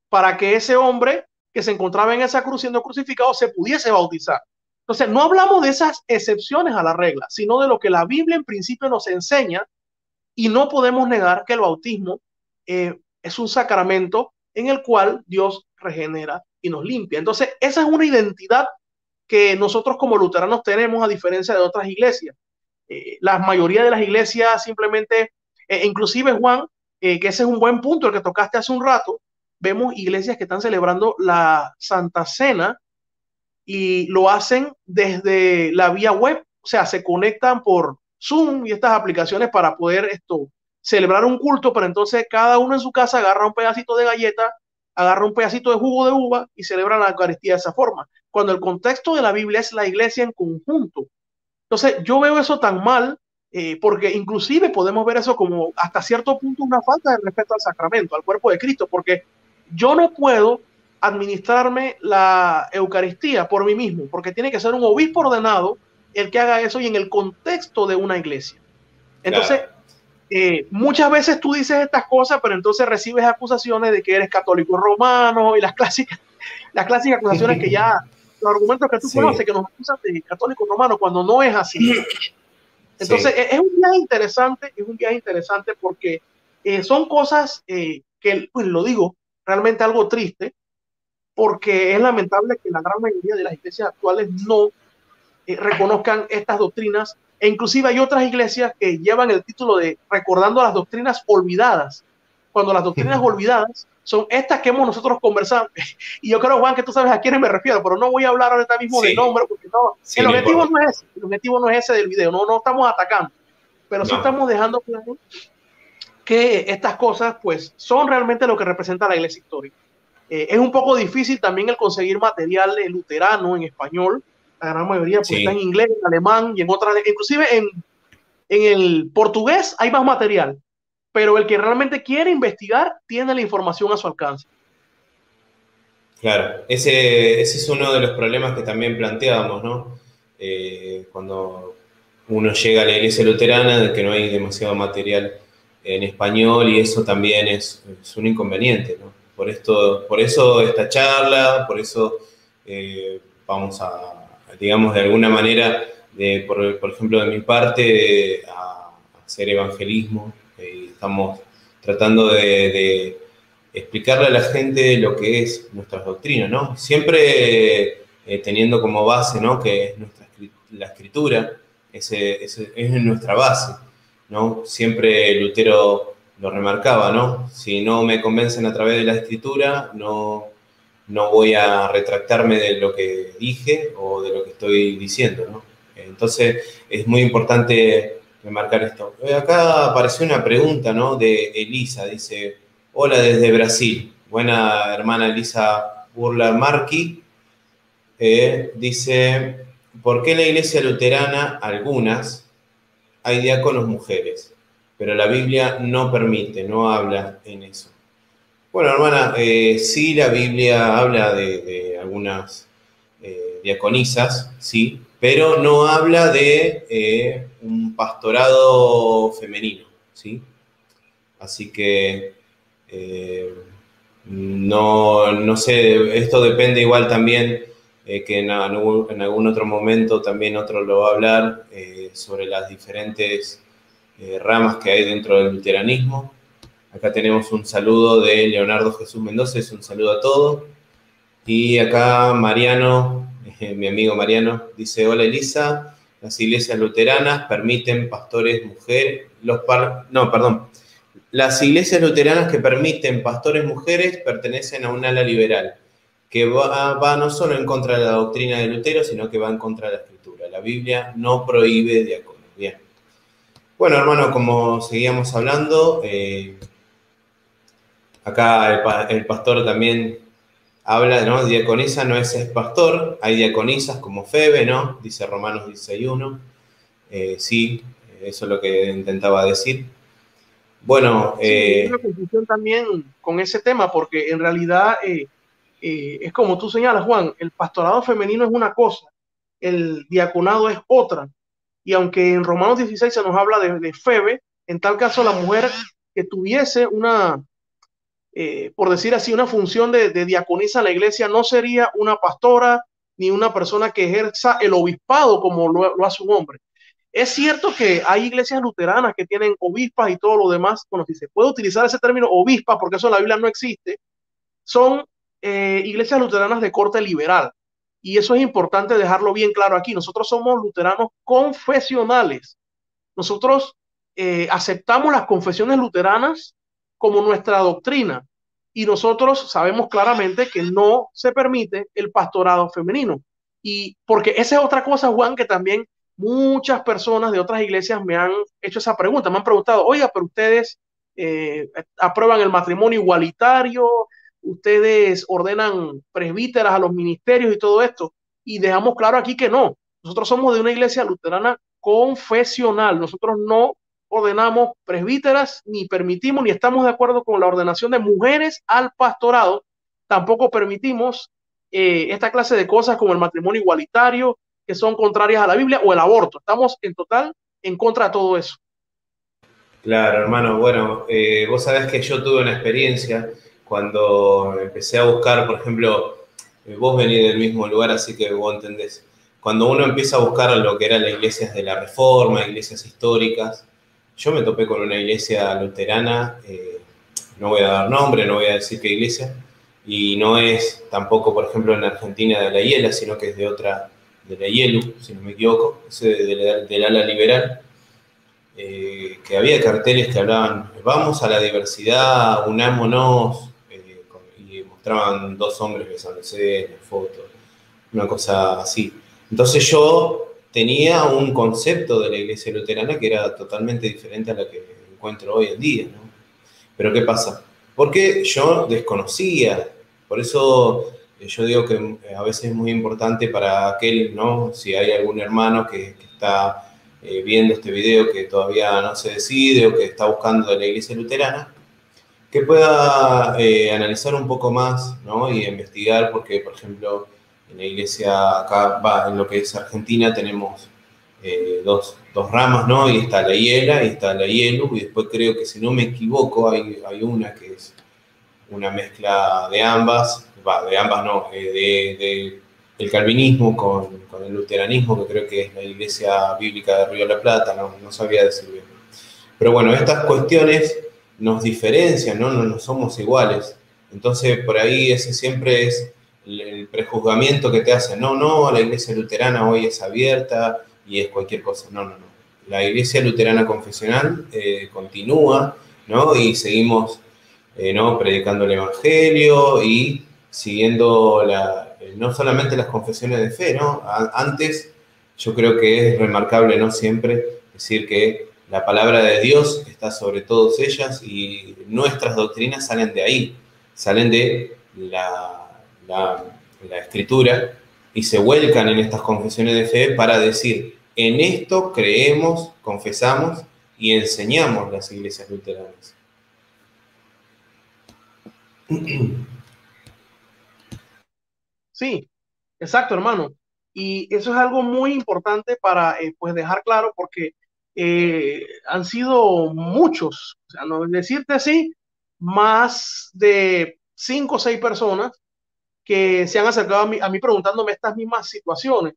para que ese hombre que se encontraba en esa cruz siendo crucificado se pudiese bautizar. Entonces, no hablamos de esas excepciones a la regla, sino de lo que la Biblia en principio nos enseña y no podemos negar que el bautismo eh, es un sacramento en el cual Dios regenera y nos limpia. Entonces, esa es una identidad que nosotros como luteranos tenemos a diferencia de otras iglesias. Eh, la mayoría de las iglesias simplemente E, inclusive, Juan, que ese es un buen punto el que tocaste hace un rato, vemos iglesias que están celebrando la Santa Cena y lo hacen desde la vía web, o sea, se conectan por Zoom y estas aplicaciones para poder esto celebrar un culto, pero entonces cada uno en su casa agarra un pedacito de galleta, agarra un pedacito de jugo de uva y celebra la Eucaristía de esa forma, cuando el contexto de la Biblia es la iglesia en conjunto. Entonces, yo veo eso tan mal eh, porque inclusive podemos ver eso como hasta cierto punto una falta de respeto al sacramento, al cuerpo de Cristo, porque yo no puedo administrarme la Eucaristía por mí mismo, porque tiene que ser un obispo ordenado el que haga eso y en el contexto de una iglesia. Entonces, eh, muchas veces tú dices estas cosas, pero entonces recibes acusaciones de que eres católico romano y las clásicas, (laughs) las clásicas acusaciones que ya, los argumentos que tú conoces, que nos acusan de católico romano, cuando no es así. (clears throat) Entonces, es un viaje interesante, es un viaje interesante porque eh, son cosas eh, que, pues lo digo, realmente algo triste, porque es lamentable que la gran mayoría de las iglesias actuales no reconozcan estas doctrinas. E inclusive hay otras iglesias que llevan el título de recordando las doctrinas olvidadas, cuando las doctrinas olvidadas son estas que hemos nosotros conversado. (laughs) Y yo creo, Juan, que tú sabes a quiénes me refiero, pero no voy a hablar ahorita mismo de nombre, porque no, el objetivo no es ese, el objetivo no es ese del video, no, no estamos atacando, pero sí estamos dejando claro que estas cosas, pues, son realmente lo que representa la iglesia histórica. Eh, es un poco difícil también el conseguir material luterano en español, la gran mayoría pues, está en inglés, en alemán y en otras, inclusive en, en el portugués hay más material, pero el que realmente quiere investigar tiene la información a su alcance. Claro, ese, ese es uno de los problemas que también planteábamos, ¿no? Eh, cuando uno llega a la iglesia luterana, de que no hay demasiado material en español y eso también es, es un inconveniente, ¿no? Por, esto, por eso esta charla, por eso eh, vamos a, digamos, de alguna manera, de, por, por, ejemplo, de mi parte, a, hacer evangelismo. Eh, estamos tratando de, explicarle a la gente lo que es nuestra doctrina, ¿no? Siempre eh, teniendo como base, ¿no? Que es nuestra, la escritura, ese, ese, es nuestra base, ¿no? Siempre Lutero lo remarcaba, ¿no? Si no me convencen a través de la escritura, no, no voy a retractarme de lo que dije o de lo que estoy diciendo, ¿no? Entonces es muy importante remarcar esto. Eh, acá apareció una pregunta, ¿no? De Elisa, dice, hola desde Brasil, buena hermana Elisa Burla Marqui, eh, dice, ¿por qué en la iglesia luterana algunas hay diáconos mujeres? Pero la Biblia no permite, no habla en eso. Bueno, hermana, eh, sí la Biblia habla de, algunas eh, diaconisas, sí, pero no habla de eh, un pastorado femenino, ¿sí? Así que no, no, sé, esto depende igual también que en, en, algún otro momento también otro lo va a hablar sobre las diferentes ramas que hay dentro del luteranismo. Acá tenemos un saludo de Leonardo Jesús Mendoza, es un saludo a todos. Y acá Mariano, eh, mi amigo Mariano, dice, hola Elisa, las iglesias luteranas permiten pastores mujeres, los no, perdón, las iglesias luteranas que permiten pastores mujeres pertenecen a un ala liberal, que va, va, no solo en contra de la doctrina de Lutero, sino que va en contra de la escritura. La Biblia no prohíbe diáconos. Bien. Bueno, hermano, como seguíamos hablando, eh, Acá el, pastor también habla, ¿no? Diaconisa no es, pastor, hay diaconisas como Febe, ¿no? Dice Romanos 16.1. Eh, sí, eso es lo que intentaba decir. Bueno. Eh, hay una confusión también con ese tema, porque en realidad eh, eh, es como tú señalas, Juan, el pastorado femenino es una cosa, el diaconado es otra. Y aunque en Romanos 16 se nos habla de, de Febe, en tal caso la mujer que tuviese una, eh, por decir así, una función de, de diaconisa en la iglesia, no sería una pastora ni una persona que ejerza el obispado como lo, hace un hombre. Es cierto que hay iglesias luteranas que tienen obispas y todo lo demás. Bueno, si se puede utilizar ese término obispa, porque eso en la Biblia no existe, son eh, iglesias luteranas de corte liberal. Y eso es importante dejarlo bien claro aquí. Nosotros somos luteranos confesionales. Nosotros eh, aceptamos las confesiones luteranas como nuestra doctrina y nosotros sabemos claramente que no se permite el pastorado femenino. Y porque esa es otra cosa, Juan, que también muchas personas de otras iglesias me han hecho esa pregunta, me han preguntado, oiga, pero ustedes eh, aprueban el matrimonio igualitario, ustedes ordenan presbíteras a los ministerios y todo esto. Y dejamos claro aquí que no. Nosotros somos de una iglesia luterana confesional. Nosotros no ordenamos presbíteras, ni permitimos, ni estamos de acuerdo con la ordenación de mujeres al pastorado. Tampoco permitimos eh, esta clase de cosas como el matrimonio igualitario, que son contrarias a la Biblia, o el aborto. Estamos en total en contra de todo eso. Claro, hermano. Bueno, eh, vos sabés que yo tuve una experiencia cuando empecé a buscar, por ejemplo, eh, vos venís del mismo lugar, así que vos entendés. Cuando uno empieza a buscar lo que eran las iglesias de la Reforma, iglesias históricas, yo me topé con una iglesia luterana, eh, no voy a dar nombre, no voy a decir qué iglesia, y no es tampoco, por ejemplo, en Argentina de la Hiela, sino que es de otra, de la Hielu, si no me equivoco, es del ala liberal, eh, que había carteles que hablaban, vamos a la diversidad, unámonos, eh, y mostraban dos hombres besándose en fotos, una cosa así. Entonces yo tenía un concepto de la iglesia luterana que era totalmente diferente a la que encuentro hoy en día, ¿no? Pero ¿qué pasa? Porque yo desconocía, por eso eh, yo digo que a veces es muy importante para aquel, ¿no? Si hay algún hermano que, que está eh, viendo este video que todavía no se decide o que está buscando de la iglesia luterana, que pueda eh, analizar un poco más ¿no? y investigar, porque, por ejemplo, en la iglesia acá, va, en lo que es Argentina, tenemos eh, dos, dos, ramas, ¿no? Y está la hiela y está la hielo, y después creo que, si no me equivoco, hay, hay una que es una mezcla de ambas, va, de ambas no, de, de el calvinismo con, con, el luteranismo, que creo que es la iglesia bíblica de Río de la Plata, no, no sabía decir bien. Pero bueno, estas cuestiones nos diferencian. No, no somos iguales. Entonces, por ahí ese siempre es el, prejuzgamiento que te hacen. No, no, la iglesia luterana hoy es abierta y es cualquier cosa. No, no, no. La iglesia luterana confesional eh, continúa, ¿no? Y seguimos, eh, ¿no? Predicando el evangelio y siguiendo la, eh, no solamente las confesiones de fe, ¿no? Antes yo creo que es remarcable, ¿no? Siempre decir que la palabra de Dios está sobre todas ellas y nuestras doctrinas salen de ahí, salen de la, la, escritura y se vuelcan en estas confesiones de fe para decir, en esto creemos, confesamos y enseñamos las iglesias luteranas. (clears throat) Sí, exacto, hermano. Y eso es algo muy importante para eh, pues dejar claro porque eh, han sido muchos, o sea, decirte así, más de cinco o seis personas que se han acercado a mí, a mí preguntándome estas mismas situaciones.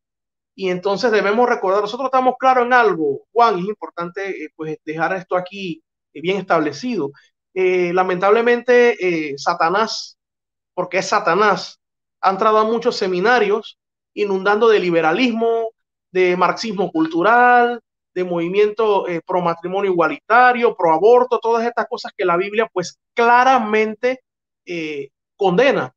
Y entonces debemos recordar, nosotros estamos claros en algo, Juan, es importante eh, pues dejar esto aquí bien establecido. lamentablemente, Satanás, porque es Satanás, ha entrado a muchos seminarios inundando de liberalismo, de marxismo cultural, de movimiento eh, pro matrimonio igualitario, pro aborto, todas estas cosas que la Biblia pues claramente eh, condena.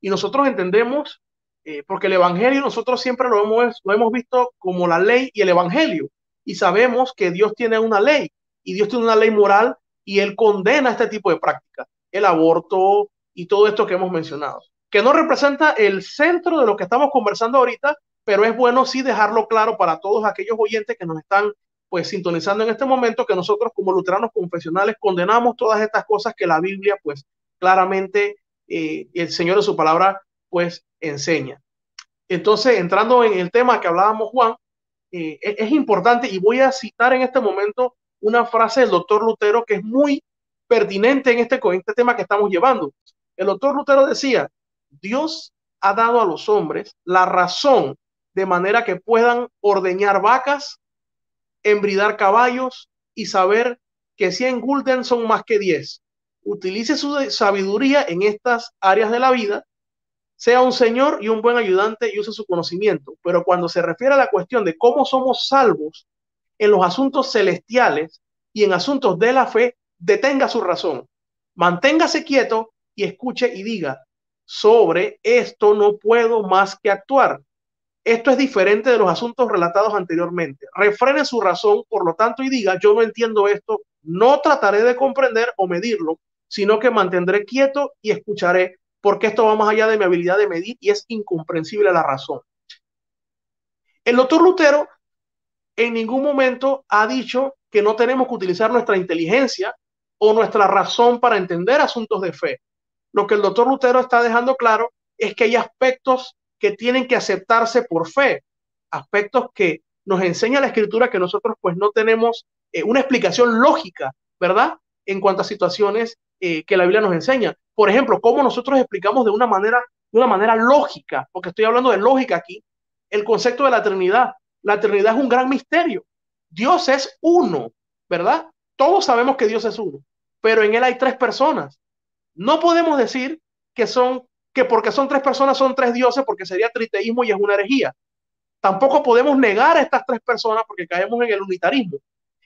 Y nosotros entendemos, eh, porque el Evangelio nosotros siempre lo hemos, lo hemos visto como la ley y el Evangelio. Y sabemos que Dios tiene una ley y Dios tiene una ley moral y Él condena este tipo de prácticas, el aborto y todo esto que hemos mencionado que no representa el centro de lo que estamos conversando ahorita, pero es bueno sí dejarlo claro para todos aquellos oyentes que nos están pues sintonizando en este momento que nosotros como luteranos confesionales condenamos todas estas cosas que la Biblia pues claramente el Señor de su palabra pues enseña. Entonces, entrando en el tema que hablábamos Juan, eh, es importante y voy a citar en este momento una frase del doctor Lutero que es muy pertinente en este, en este tema que estamos llevando. El doctor Lutero decía, Dios ha dado a los hombres la razón de manera que puedan ordeñar vacas, embridar caballos y saber que 100 gulden son más que 10. Utilice su sabiduría en estas áreas de la vida, sea un señor y un buen ayudante y use su conocimiento. Pero cuando se refiere a la cuestión de cómo somos salvos en los asuntos celestiales y en asuntos de la fe detenga su razón. Manténgase quieto y escuche y diga, sobre esto no puedo más que actuar. Esto es diferente de los asuntos relatados anteriormente. Refrene su razón, por lo tanto, y diga, yo no entiendo esto, no trataré de comprender o medirlo, sino que mantendré quieto y escucharé, porque esto va más allá de mi habilidad de medir y es incomprensible la razón. El doctor Lutero en ningún momento ha dicho que no tenemos que utilizar nuestra inteligencia o nuestra razón para entender asuntos de fe. Lo que el doctor Lutero está dejando claro es que hay aspectos que tienen que aceptarse por fe, aspectos que nos enseña la escritura que nosotros pues no tenemos eh, una explicación lógica, ¿verdad? En cuanto a situaciones eh, que la Biblia nos enseña. Por ejemplo, cómo nosotros explicamos de una manera, de una manera lógica, porque estoy hablando de lógica aquí, el concepto de la Trinidad. La Trinidad es un gran misterio. Dios es uno, ¿verdad? Todos sabemos que Dios es uno, pero en Él hay tres personas. No podemos decir que son, que porque son tres personas son tres dioses, porque sería triteísmo y es una herejía. Tampoco podemos negar a estas tres personas porque caemos en el unitarismo.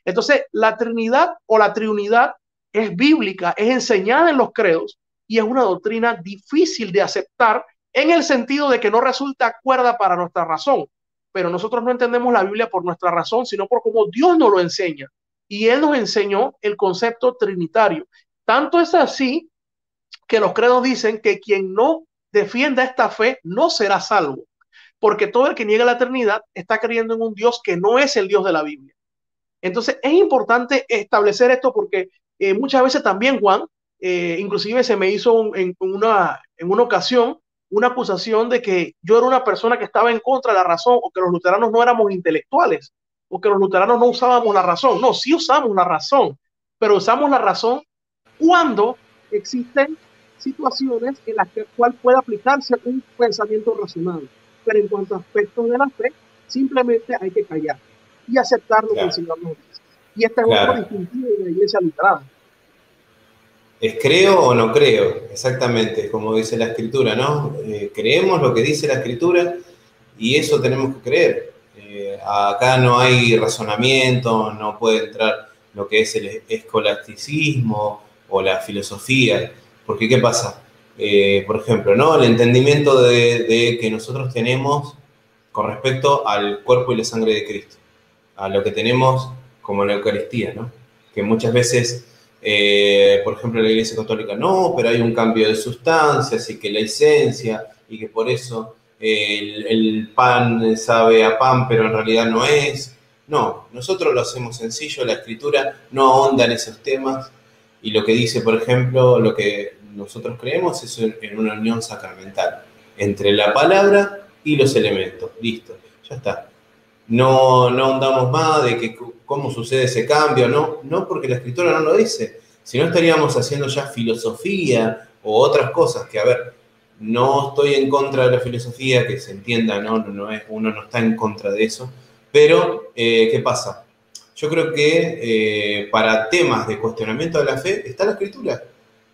Entonces, la Trinidad o la Triunidad es bíblica, es enseñada en los credos y es una doctrina difícil de aceptar en el sentido de que no resulta cuerda para nuestra razón. Pero nosotros no entendemos la Biblia por nuestra razón, sino por cómo Dios nos lo enseña. Y Él nos enseñó el concepto trinitario. Tanto es así que los credos dicen que quien no defienda esta fe no será salvo, porque todo el que niega la eternidad está creyendo en un Dios que no es el Dios de la Biblia. Entonces es importante establecer esto porque eh, muchas veces también, Juan, eh, inclusive se me hizo en, una, en una ocasión una acusación de que yo era una persona que estaba en contra de la razón o que los luteranos no éramos intelectuales o que los luteranos no usábamos la razón. No, sí usamos la razón, pero usamos la razón cuando existen situaciones en las que cual puede aplicarse un pensamiento racional. Pero en cuanto a aspectos de la fe, simplemente hay que callar y aceptar lo que el Señor nos dice. Y este es claro. distintivo de la iglesia luterana. Es creo o no creo, exactamente, como dice la escritura, ¿no? Eh, creemos lo que dice la escritura y eso tenemos que creer. Eh, acá no hay razonamiento, no puede entrar lo que es el escolasticismo o la filosofía, porque ¿qué pasa? Eh, por ejemplo, ¿no? El entendimiento de, que nosotros tenemos con respecto al cuerpo y la sangre de Cristo, a lo que tenemos como la Eucaristía, ¿no? Que muchas veces eh, por ejemplo, la Iglesia Católica, no, pero hay un cambio de sustancias y que la esencia y que por eso el, pan sabe a pan, pero en realidad no es. No, nosotros lo hacemos sencillo, la escritura no ahonda en esos temas y lo que dice, por ejemplo, lo que nosotros creemos es en una unión sacramental entre la palabra y los elementos. Listo, ya está. No, no ahondamos más de que cómo sucede ese cambio, no, no porque la escritura no lo dice, si no estaríamos haciendo ya filosofía o otras cosas que, a ver, no estoy en contra de la filosofía, que se entienda, no, no, es, uno no está en contra de eso, pero eh, ¿qué pasa? Yo creo que eh, para temas de cuestionamiento de la fe está la escritura,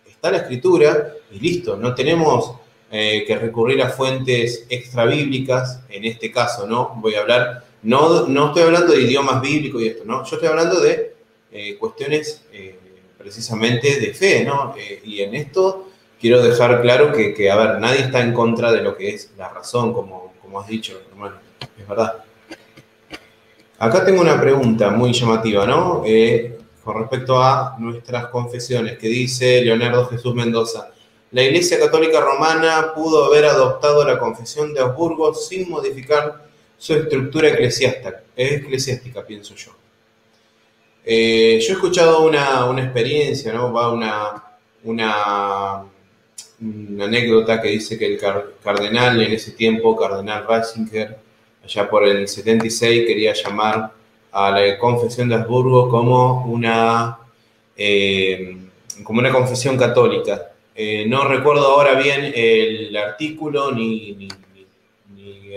está la escritura y listo, no tenemos eh, que recurrir a fuentes extra bíblicas, en este caso, ¿no? Voy a hablar no, no estoy hablando de idiomas bíblicos y esto, ¿no? Yo estoy hablando de eh, cuestiones eh, precisamente de fe, ¿no? Eh, y en esto quiero dejar claro que, a ver, nadie está en contra de lo que es la razón, como, como has dicho, hermano. Es verdad. Acá tengo una pregunta muy llamativa, ¿no? con respecto a nuestras confesiones, que dice Leonardo Jesús Mendoza. La Iglesia Católica Romana pudo haber adoptado la confesión de Habsburgo sin modificar su estructura eclesiástica, eclesiástica pienso yo. Eh, yo he escuchado una, experiencia, ¿no? Va una, una, anécdota que dice que el cardenal en ese tiempo, cardenal Ratzinger, allá por el 76, quería llamar a la confesión de Habsburgo como una, eh, como una confesión católica. Eh, no recuerdo ahora bien el artículo ni, ni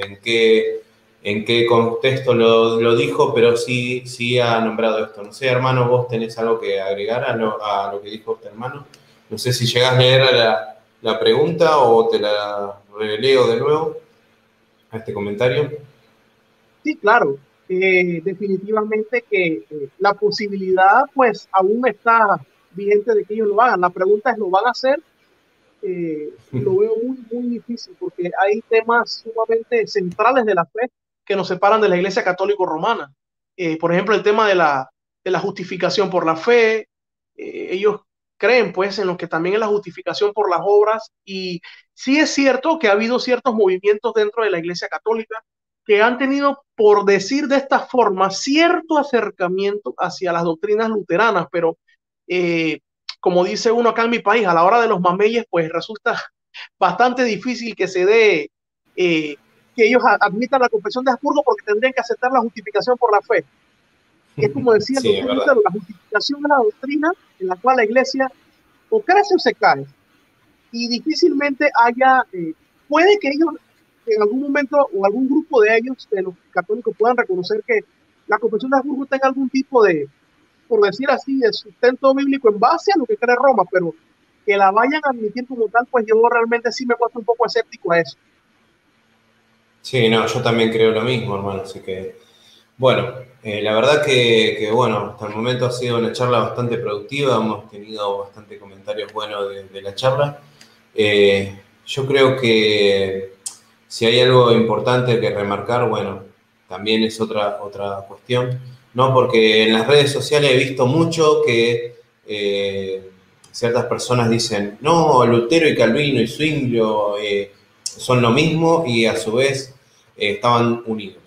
en qué en qué contexto lo, dijo, pero sí, sí ha nombrado esto. No sé, hermano, vos tenés algo que agregar a lo, a lo que dijo este hermano. No sé si llegás a leer la, la pregunta o te la releo de nuevo a este comentario. Sí, claro. eh, definitivamente que eh, la posibilidad pues aún está vigente de que ellos lo hagan. La pregunta es, ¿lo van a hacer? Eh, (laughs) lo veo muy, muy difícil porque hay temas sumamente centrales de la fe que nos separan de la Iglesia Católica Romana. por ejemplo, el tema de la, de la justificación por la fe. ellos creen pues en lo que también es la justificación por las obras y sí es cierto que ha habido ciertos movimientos dentro de la Iglesia Católica que han tenido, por decir de esta forma, cierto acercamiento hacia las doctrinas luteranas, pero eh, como dice uno acá en mi país, a la hora de los mameyes, pues resulta (laughs) bastante difícil que se dé, eh, que ellos admitan la confesión de Habsburgo porque tendrían que aceptar la justificación por la fe. Es como (laughs) decía la justificación de la doctrina en la cual la iglesia o crece o se cae. Y difícilmente haya, eh, puede que ellos en algún momento o algún grupo de ellos, de los católicos, puedan reconocer que la confesión de Habsburgo tenga algún tipo de, por decir así, de sustento bíblico en base a lo que cree Roma, pero que la vayan a admitir como tal, pues yo realmente sí me puesto un poco escéptico a eso. Sí, no, yo también creo lo mismo, hermano, así que, bueno, eh, la verdad que, bueno, hasta el momento ha sido una charla bastante productiva, hemos tenido bastante comentarios buenos de, la charla. Eh, yo creo que si hay algo importante que remarcar, bueno, también es otra, otra cuestión, ¿no? Porque en las redes sociales he visto mucho que eh, ciertas personas dicen, no, Lutero y Calvino y Zwinglio son lo mismo y a su vez eh, estaban unidos.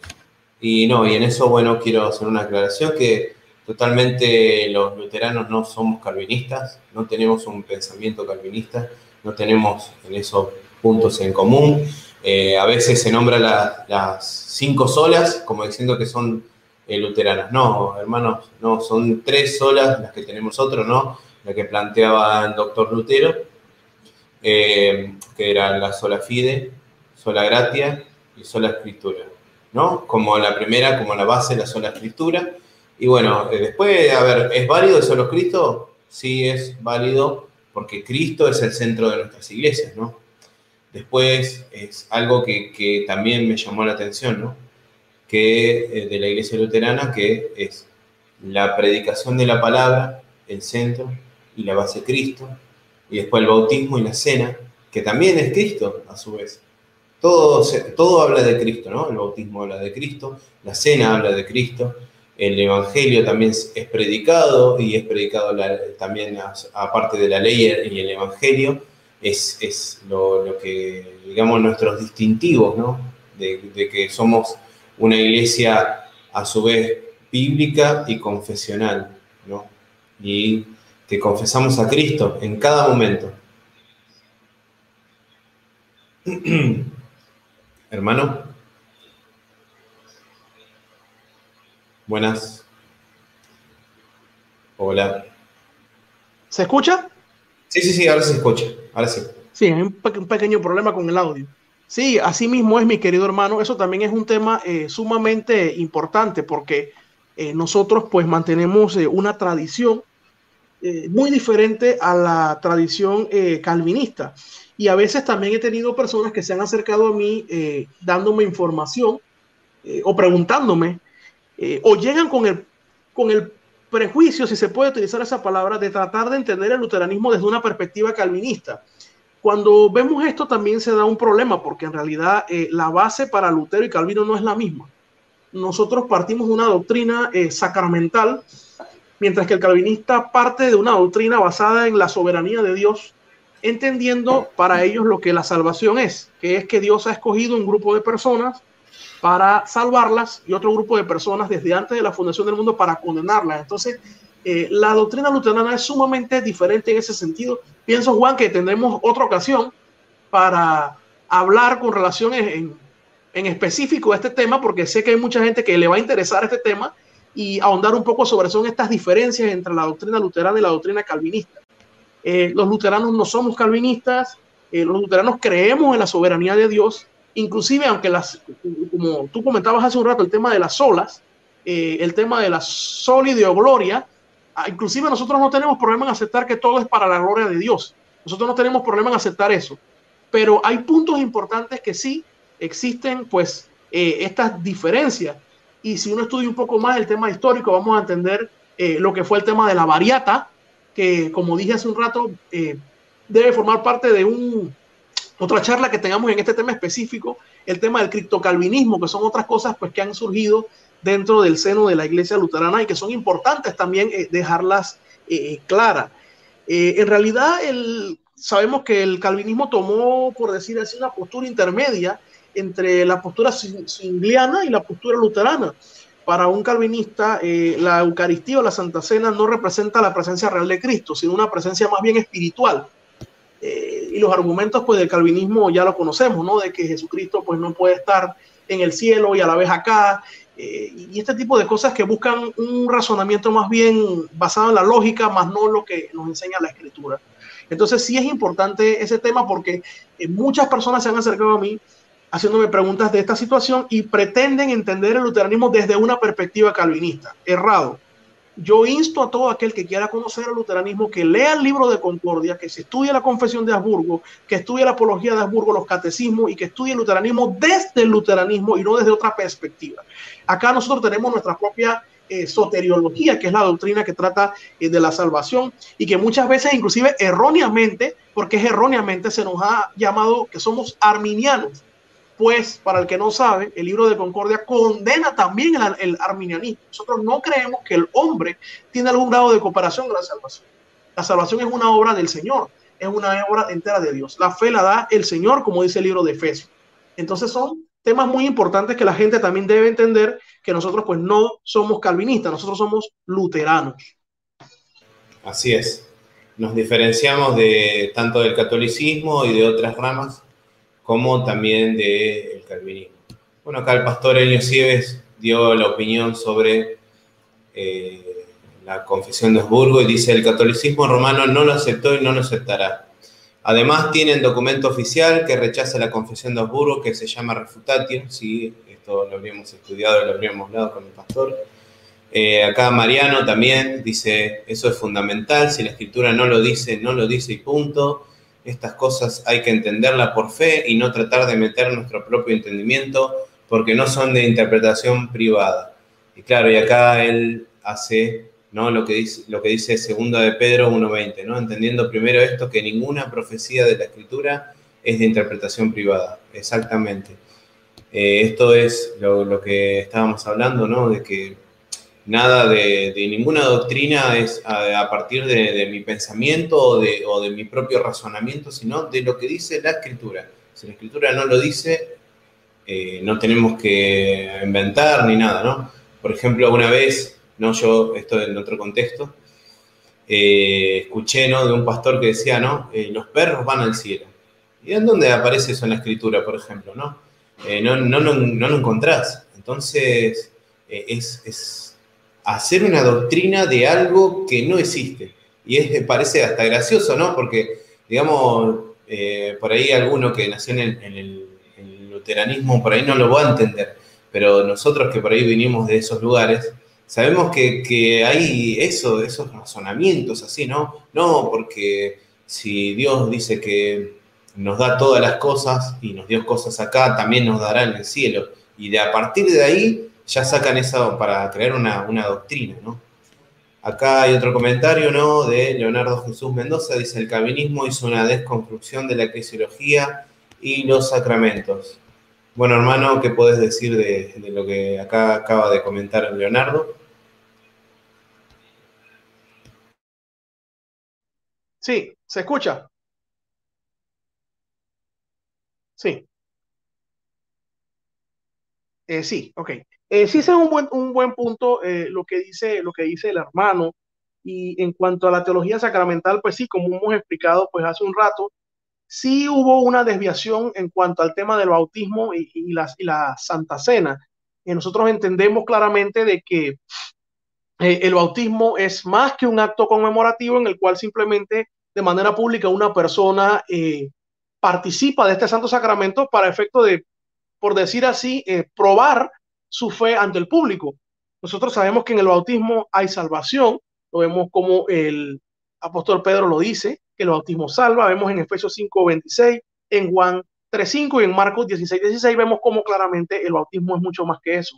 Y no, y en eso, bueno, quiero hacer una aclaración que totalmente los luteranos no somos calvinistas, no tenemos un pensamiento calvinista, no tenemos en esos puntos en común. Eh, a veces se nombra las cinco solas como diciendo que son eh, luteranas. No, hermanos, no, son tres solas las que tenemos nosotros, ¿no? La que planteaba el doctor Lutero, eh, que era la sola fide, sola gratia y sola escritura, ¿no? Como la primera, como la base, la sola escritura. Y bueno, después, a ver, ¿es válido el solo Cristo? Sí, es válido porque Cristo es el centro de nuestras iglesias, ¿no? Después es algo que, también me llamó la atención, ¿no? Que eh, de la iglesia luterana, que es la predicación de la palabra, el centro y la base Cristo, y después el bautismo y la cena, que también es Cristo a su vez. Todo, todo habla de Cristo, ¿no? El bautismo habla de Cristo, la cena habla de Cristo, el Evangelio también es predicado y es predicado también aparte de la ley y el Evangelio es, lo, que, digamos, nuestros distintivos, ¿no? De, que somos una iglesia a su vez bíblica y confesional, ¿no? Y que confesamos a Cristo en cada momento. (clears throat) Hermano. Buenas. Hola. ¿Se escucha? Sí, sí, sí, ahora se escucha. Ahora sí. Sí, hay un, pequeño problema con el audio. Sí, así mismo es, mi querido hermano. Eso también es un tema eh, sumamente importante porque eh, nosotros pues mantenemos eh, una tradición muy diferente a la tradición calvinista. Y a veces también he tenido personas que se han acercado a mí dándome información o preguntándome o llegan con el, con el prejuicio, si se puede utilizar esa palabra, de tratar de entender el luteranismo desde una perspectiva calvinista. Cuando vemos esto también se da un problema porque en realidad eh, la base para Lutero y Calvino no es la misma. Nosotros partimos de una doctrina eh, sacramental, mientras que el calvinista parte de una doctrina basada en la soberanía de Dios, entendiendo para ellos lo que la salvación es, que es que Dios ha escogido un grupo de personas para salvarlas y otro grupo de personas desde antes de la fundación del mundo para condenarlas. Entonces, eh, la doctrina luterana es sumamente diferente en ese sentido. Pienso, Juan, que tendremos otra ocasión para hablar con relación en, en específico a este tema, porque sé que hay mucha gente que le va a interesar este tema y ahondar un poco sobre son estas diferencias entre la doctrina luterana y la doctrina calvinista. Eh, los luteranos no somos calvinistas, eh, los luteranos creemos en la soberanía de Dios inclusive aunque las, como tú comentabas hace un rato, el tema de las solas, eh, el tema de la sol y gloria, ah, inclusive nosotros no tenemos problema en aceptar que todo es para la gloria de Dios. Nosotros no tenemos problema en aceptar eso. Pero hay puntos importantes que sí existen, pues, eh, estas diferencias. Y si uno estudia un poco más el tema histórico, vamos a entender eh, lo que fue el tema de la variata, que como dije hace un rato, eh, debe formar parte de un, otra charla que tengamos en este tema específico, el tema del criptocalvinismo, que son otras cosas pues, que han surgido dentro del seno de la iglesia luterana y que son importantes también eh, dejarlas claras. en realidad, el, sabemos que el calvinismo tomó, por decir así, una postura intermedia entre la postura singliana y la postura luterana. Para un calvinista, eh, la Eucaristía o la Santa Cena no representa la presencia real de Cristo, sino una presencia más bien espiritual. Eh, y los argumentos pues, del calvinismo ya lo conocemos, ¿no? De que Jesucristo pues, no puede estar en el cielo y a la vez acá. Eh, y este tipo de cosas que buscan un razonamiento más bien basado en la lógica, más no lo que nos enseña la Escritura. Entonces sí es importante ese tema porque muchas personas se han acercado a mí haciéndome preguntas de esta situación y pretenden entender el luteranismo desde una perspectiva calvinista. Errado. Yo insto a todo aquel que quiera conocer el luteranismo que lea el libro de Concordia, que se estudie la confesión de Habsburgo, que estudie la apología de Habsburgo, los catecismos y que estudie el luteranismo desde el luteranismo y no desde otra perspectiva. Acá nosotros tenemos nuestra propia eh, soteriología, que es la doctrina que trata eh, de la salvación y que muchas veces inclusive erróneamente, porque es erróneamente se nos ha llamado que somos arminianos pues, para el que no sabe, el libro de Concordia condena también el, arminianismo. Nosotros no creemos que el hombre tiene algún grado de cooperación con la salvación. La salvación es una obra del Señor, es una obra entera de Dios. La fe la da el Señor, como dice el libro de Efesios. Entonces son temas muy importantes que la gente también debe entender que nosotros pues no somos calvinistas, nosotros somos luteranos. Así es. Nos diferenciamos de tanto del catolicismo y de otras ramas como también del calvinismo. Bueno, acá el pastor Elio Sieves dio la opinión sobre eh, la confesión de Habsburgo y dice, el catolicismo romano no lo aceptó y no lo aceptará. Además, tienen documento oficial que rechaza la confesión de Habsburgo, que se llama Refutatio, sí, esto lo habríamos estudiado, lo habríamos hablado con el pastor. Eh, acá Mariano también dice, eso es fundamental, si la escritura no lo dice, no lo dice y punto. Estas cosas hay que entenderlas por fe y no tratar de meter nuestro propio entendimiento porque no son de interpretación privada. Y claro, y acá él hace ¿no? lo, que dice, lo que dice segunda de Pedro 1.20, ¿no? entendiendo primero esto que ninguna profecía de la escritura es de interpretación privada. Exactamente. Eh, esto es lo, lo, que estábamos hablando, ¿no? de que nada de, ninguna doctrina es a, partir de, mi pensamiento o de, mi propio razonamiento, sino de lo que dice la escritura. Si la escritura no lo dice, eh, no tenemos que inventar ni nada, ¿no? Por ejemplo, una vez, no yo, esto en otro contexto, eh, escuché, ¿no? De un pastor que decía, ¿no? Eh, los perros van al cielo. ¿Y en dónde aparece eso en la escritura, por ejemplo, no? no, no, no, lo encontrás. Entonces, es, es hacer una doctrina de algo que no existe. Y es, parece hasta gracioso, ¿no? Porque, digamos, eh, por ahí alguno que nació en el, luteranismo, por ahí no lo va a entender. Pero nosotros que por ahí vinimos de esos lugares, sabemos que, hay eso, esos razonamientos así, ¿no? No, porque si Dios dice que nos da todas las cosas y nos dio cosas acá, también nos dará en el cielo. Y de a partir de ahí ya sacan eso para crear una, doctrina, ¿no? Acá hay otro comentario, ¿no? De Leonardo Jesús Mendoza, dice, el calvinismo hizo una desconstrucción de la eclesiología y los sacramentos. Bueno, hermano, ¿qué puedes decir de, de lo que acá acaba de comentar Leonardo? Sí, ¿se escucha? Sí. Eh, sí, ok. Eh, sí, ese es un buen, un buen punto eh, lo, que dice, lo que dice el hermano. Y en cuanto a la teología sacramental, pues sí, como hemos explicado pues hace un rato, sí hubo una desviación en cuanto al tema del bautismo y, y, la, y la Santa Cena. Y nosotros entendemos claramente de que el bautismo es más que un acto conmemorativo en el cual simplemente de manera pública una persona participa de este santo sacramento para efecto de por decir así, eh, probar su fe ante el público. Nosotros sabemos que en el bautismo hay salvación, lo vemos como el apóstol Pedro lo dice, que el bautismo salva, vemos en Efesios 5:26, en Juan 3.5 y en Marcos 16, 16 vemos cómo claramente el bautismo es mucho más que eso.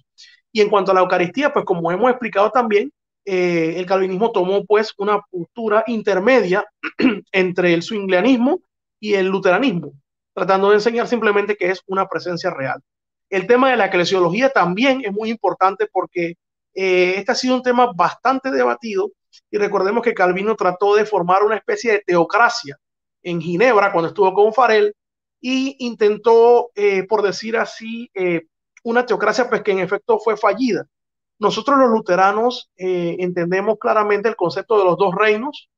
Y en cuanto a la Eucaristía, pues como hemos explicado también, eh, el calvinismo tomó pues una postura intermedia (clears throat) entre el swinglianismo y el luteranismo, tratando de enseñar simplemente que es una presencia real. El tema de la eclesiología también es muy importante porque eh, este ha sido un tema bastante debatido y recordemos que Calvino trató de formar una especie de teocracia en Ginebra cuando estuvo con Farel y intentó, eh, por decir así, eh, una teocracia pues que en efecto fue fallida. Nosotros los luteranos entendemos claramente el concepto de los dos reinos,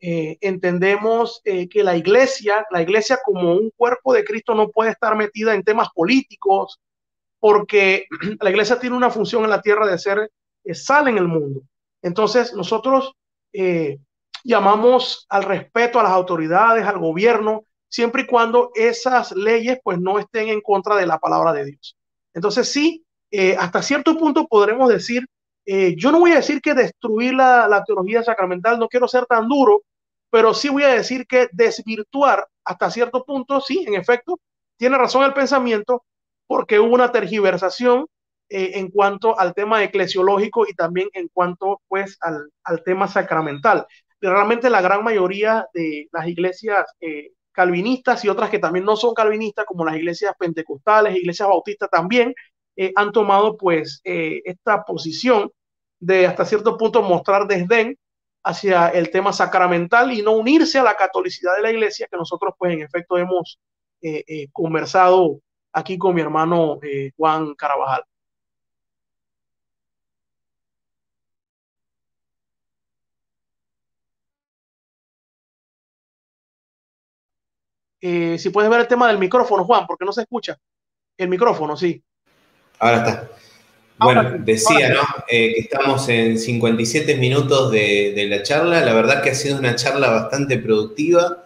entendemos que la iglesia, la iglesia como un cuerpo de Cristo no puede estar metida en temas políticos, porque (clears throat) la iglesia tiene una función en la tierra de ser eh, sal en el mundo. Entonces, nosotros eh, llamamos al respeto a las autoridades, al gobierno, siempre y cuando esas leyes pues no estén en contra de la palabra de Dios. Entonces, sí, eh, hasta cierto punto podremos decir, yo no voy a decir que destruir la, la teología sacramental, no quiero ser tan duro, pero sí voy a decir que desvirtuar hasta cierto punto, sí, en efecto, tiene razón el pensamiento, porque hubo una tergiversación eh, en cuanto al tema eclesiológico y también en cuanto pues al, al tema sacramental. Realmente la gran mayoría de las iglesias eh, calvinistas y otras que también no son calvinistas, como las iglesias pentecostales, iglesias bautistas también, eh, han tomado pues esta posición de hasta cierto punto mostrar desdén hacia el tema sacramental y no unirse a la catolicidad de la iglesia que nosotros pues en efecto hemos conversado aquí con mi hermano eh, Juan Carabajal. Eh, si puedes ver el tema del micrófono, Juan, porque no se escucha. El micrófono, sí. Ahora está. Bueno, decía, ¿no? Eh, que estamos en 57 minutos de, de, la charla. La verdad que ha sido una charla bastante productiva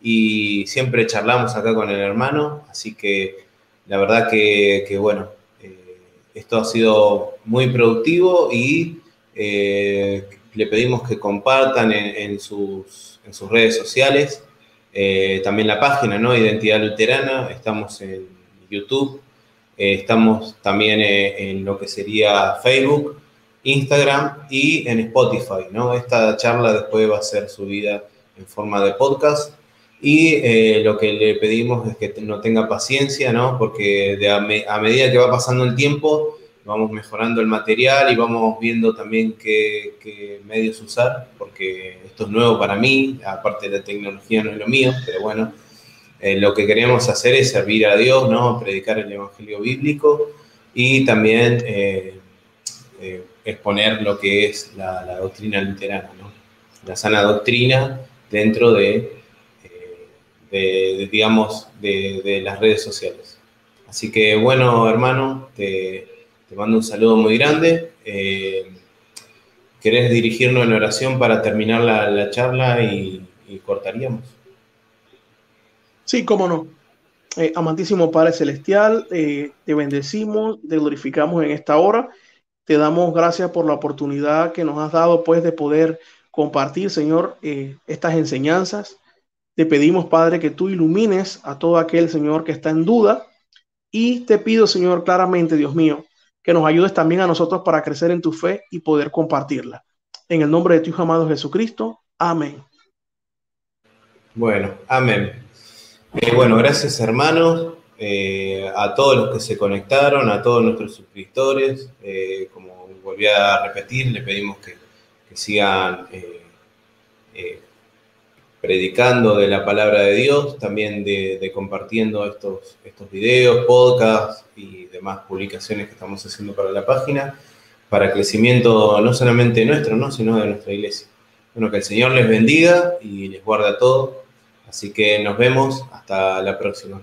y siempre charlamos acá con el hermano, así que la verdad que, bueno, eh, esto ha sido muy productivo y eh, le pedimos que compartan en, sus, redes sociales, también la página, ¿no? Identidad Luterana, estamos en YouTube, estamos también en lo que sería Facebook, Instagram y en Spotify, ¿no? Esta charla después va a ser subida en forma de podcast y eh, lo que le pedimos es que no tenga paciencia, ¿no? Porque de a, medida que va pasando el tiempo, vamos mejorando el material y vamos viendo también qué, medios usar, porque esto es nuevo para mí, aparte la tecnología no es lo mío, pero bueno, eh, lo que queremos hacer es servir a Dios, ¿no? Predicar el Evangelio bíblico y también eh, exponer lo que es la, doctrina luterana, ¿no? La sana doctrina dentro de digamos, de, las redes sociales. Así que bueno, hermano, te, mando un saludo muy grande. Eh, ¿Querés dirigirnos en oración para terminar la, charla y, cortaríamos? Sí, cómo no. Eh, amantísimo Padre Celestial, eh, te bendecimos, te glorificamos en esta hora. Te damos gracias por la oportunidad que nos has dado, pues, de poder compartir, Señor, estas enseñanzas. Te pedimos, Padre, que tú ilumines a todo aquel, Señor, que está en duda. Y te pido, Señor, claramente, Dios mío, que nos ayudes también a nosotros para crecer en tu fe y poder compartirla. En el nombre de tu amado Jesucristo. Amén. Bueno, amén. Eh, bueno, gracias hermanos, eh, a todos los que se conectaron, a todos nuestros suscriptores. Eh, como volví a repetir, le pedimos que, sigan predicando de la palabra de Dios, también de, compartiendo estos, estos videos, podcasts y demás publicaciones que estamos haciendo para la página, para crecimiento no solamente nuestro, ¿no? sino de nuestra iglesia. Bueno, que el Señor les bendiga y les guarda todo. Así que nos vemos hasta la próxima.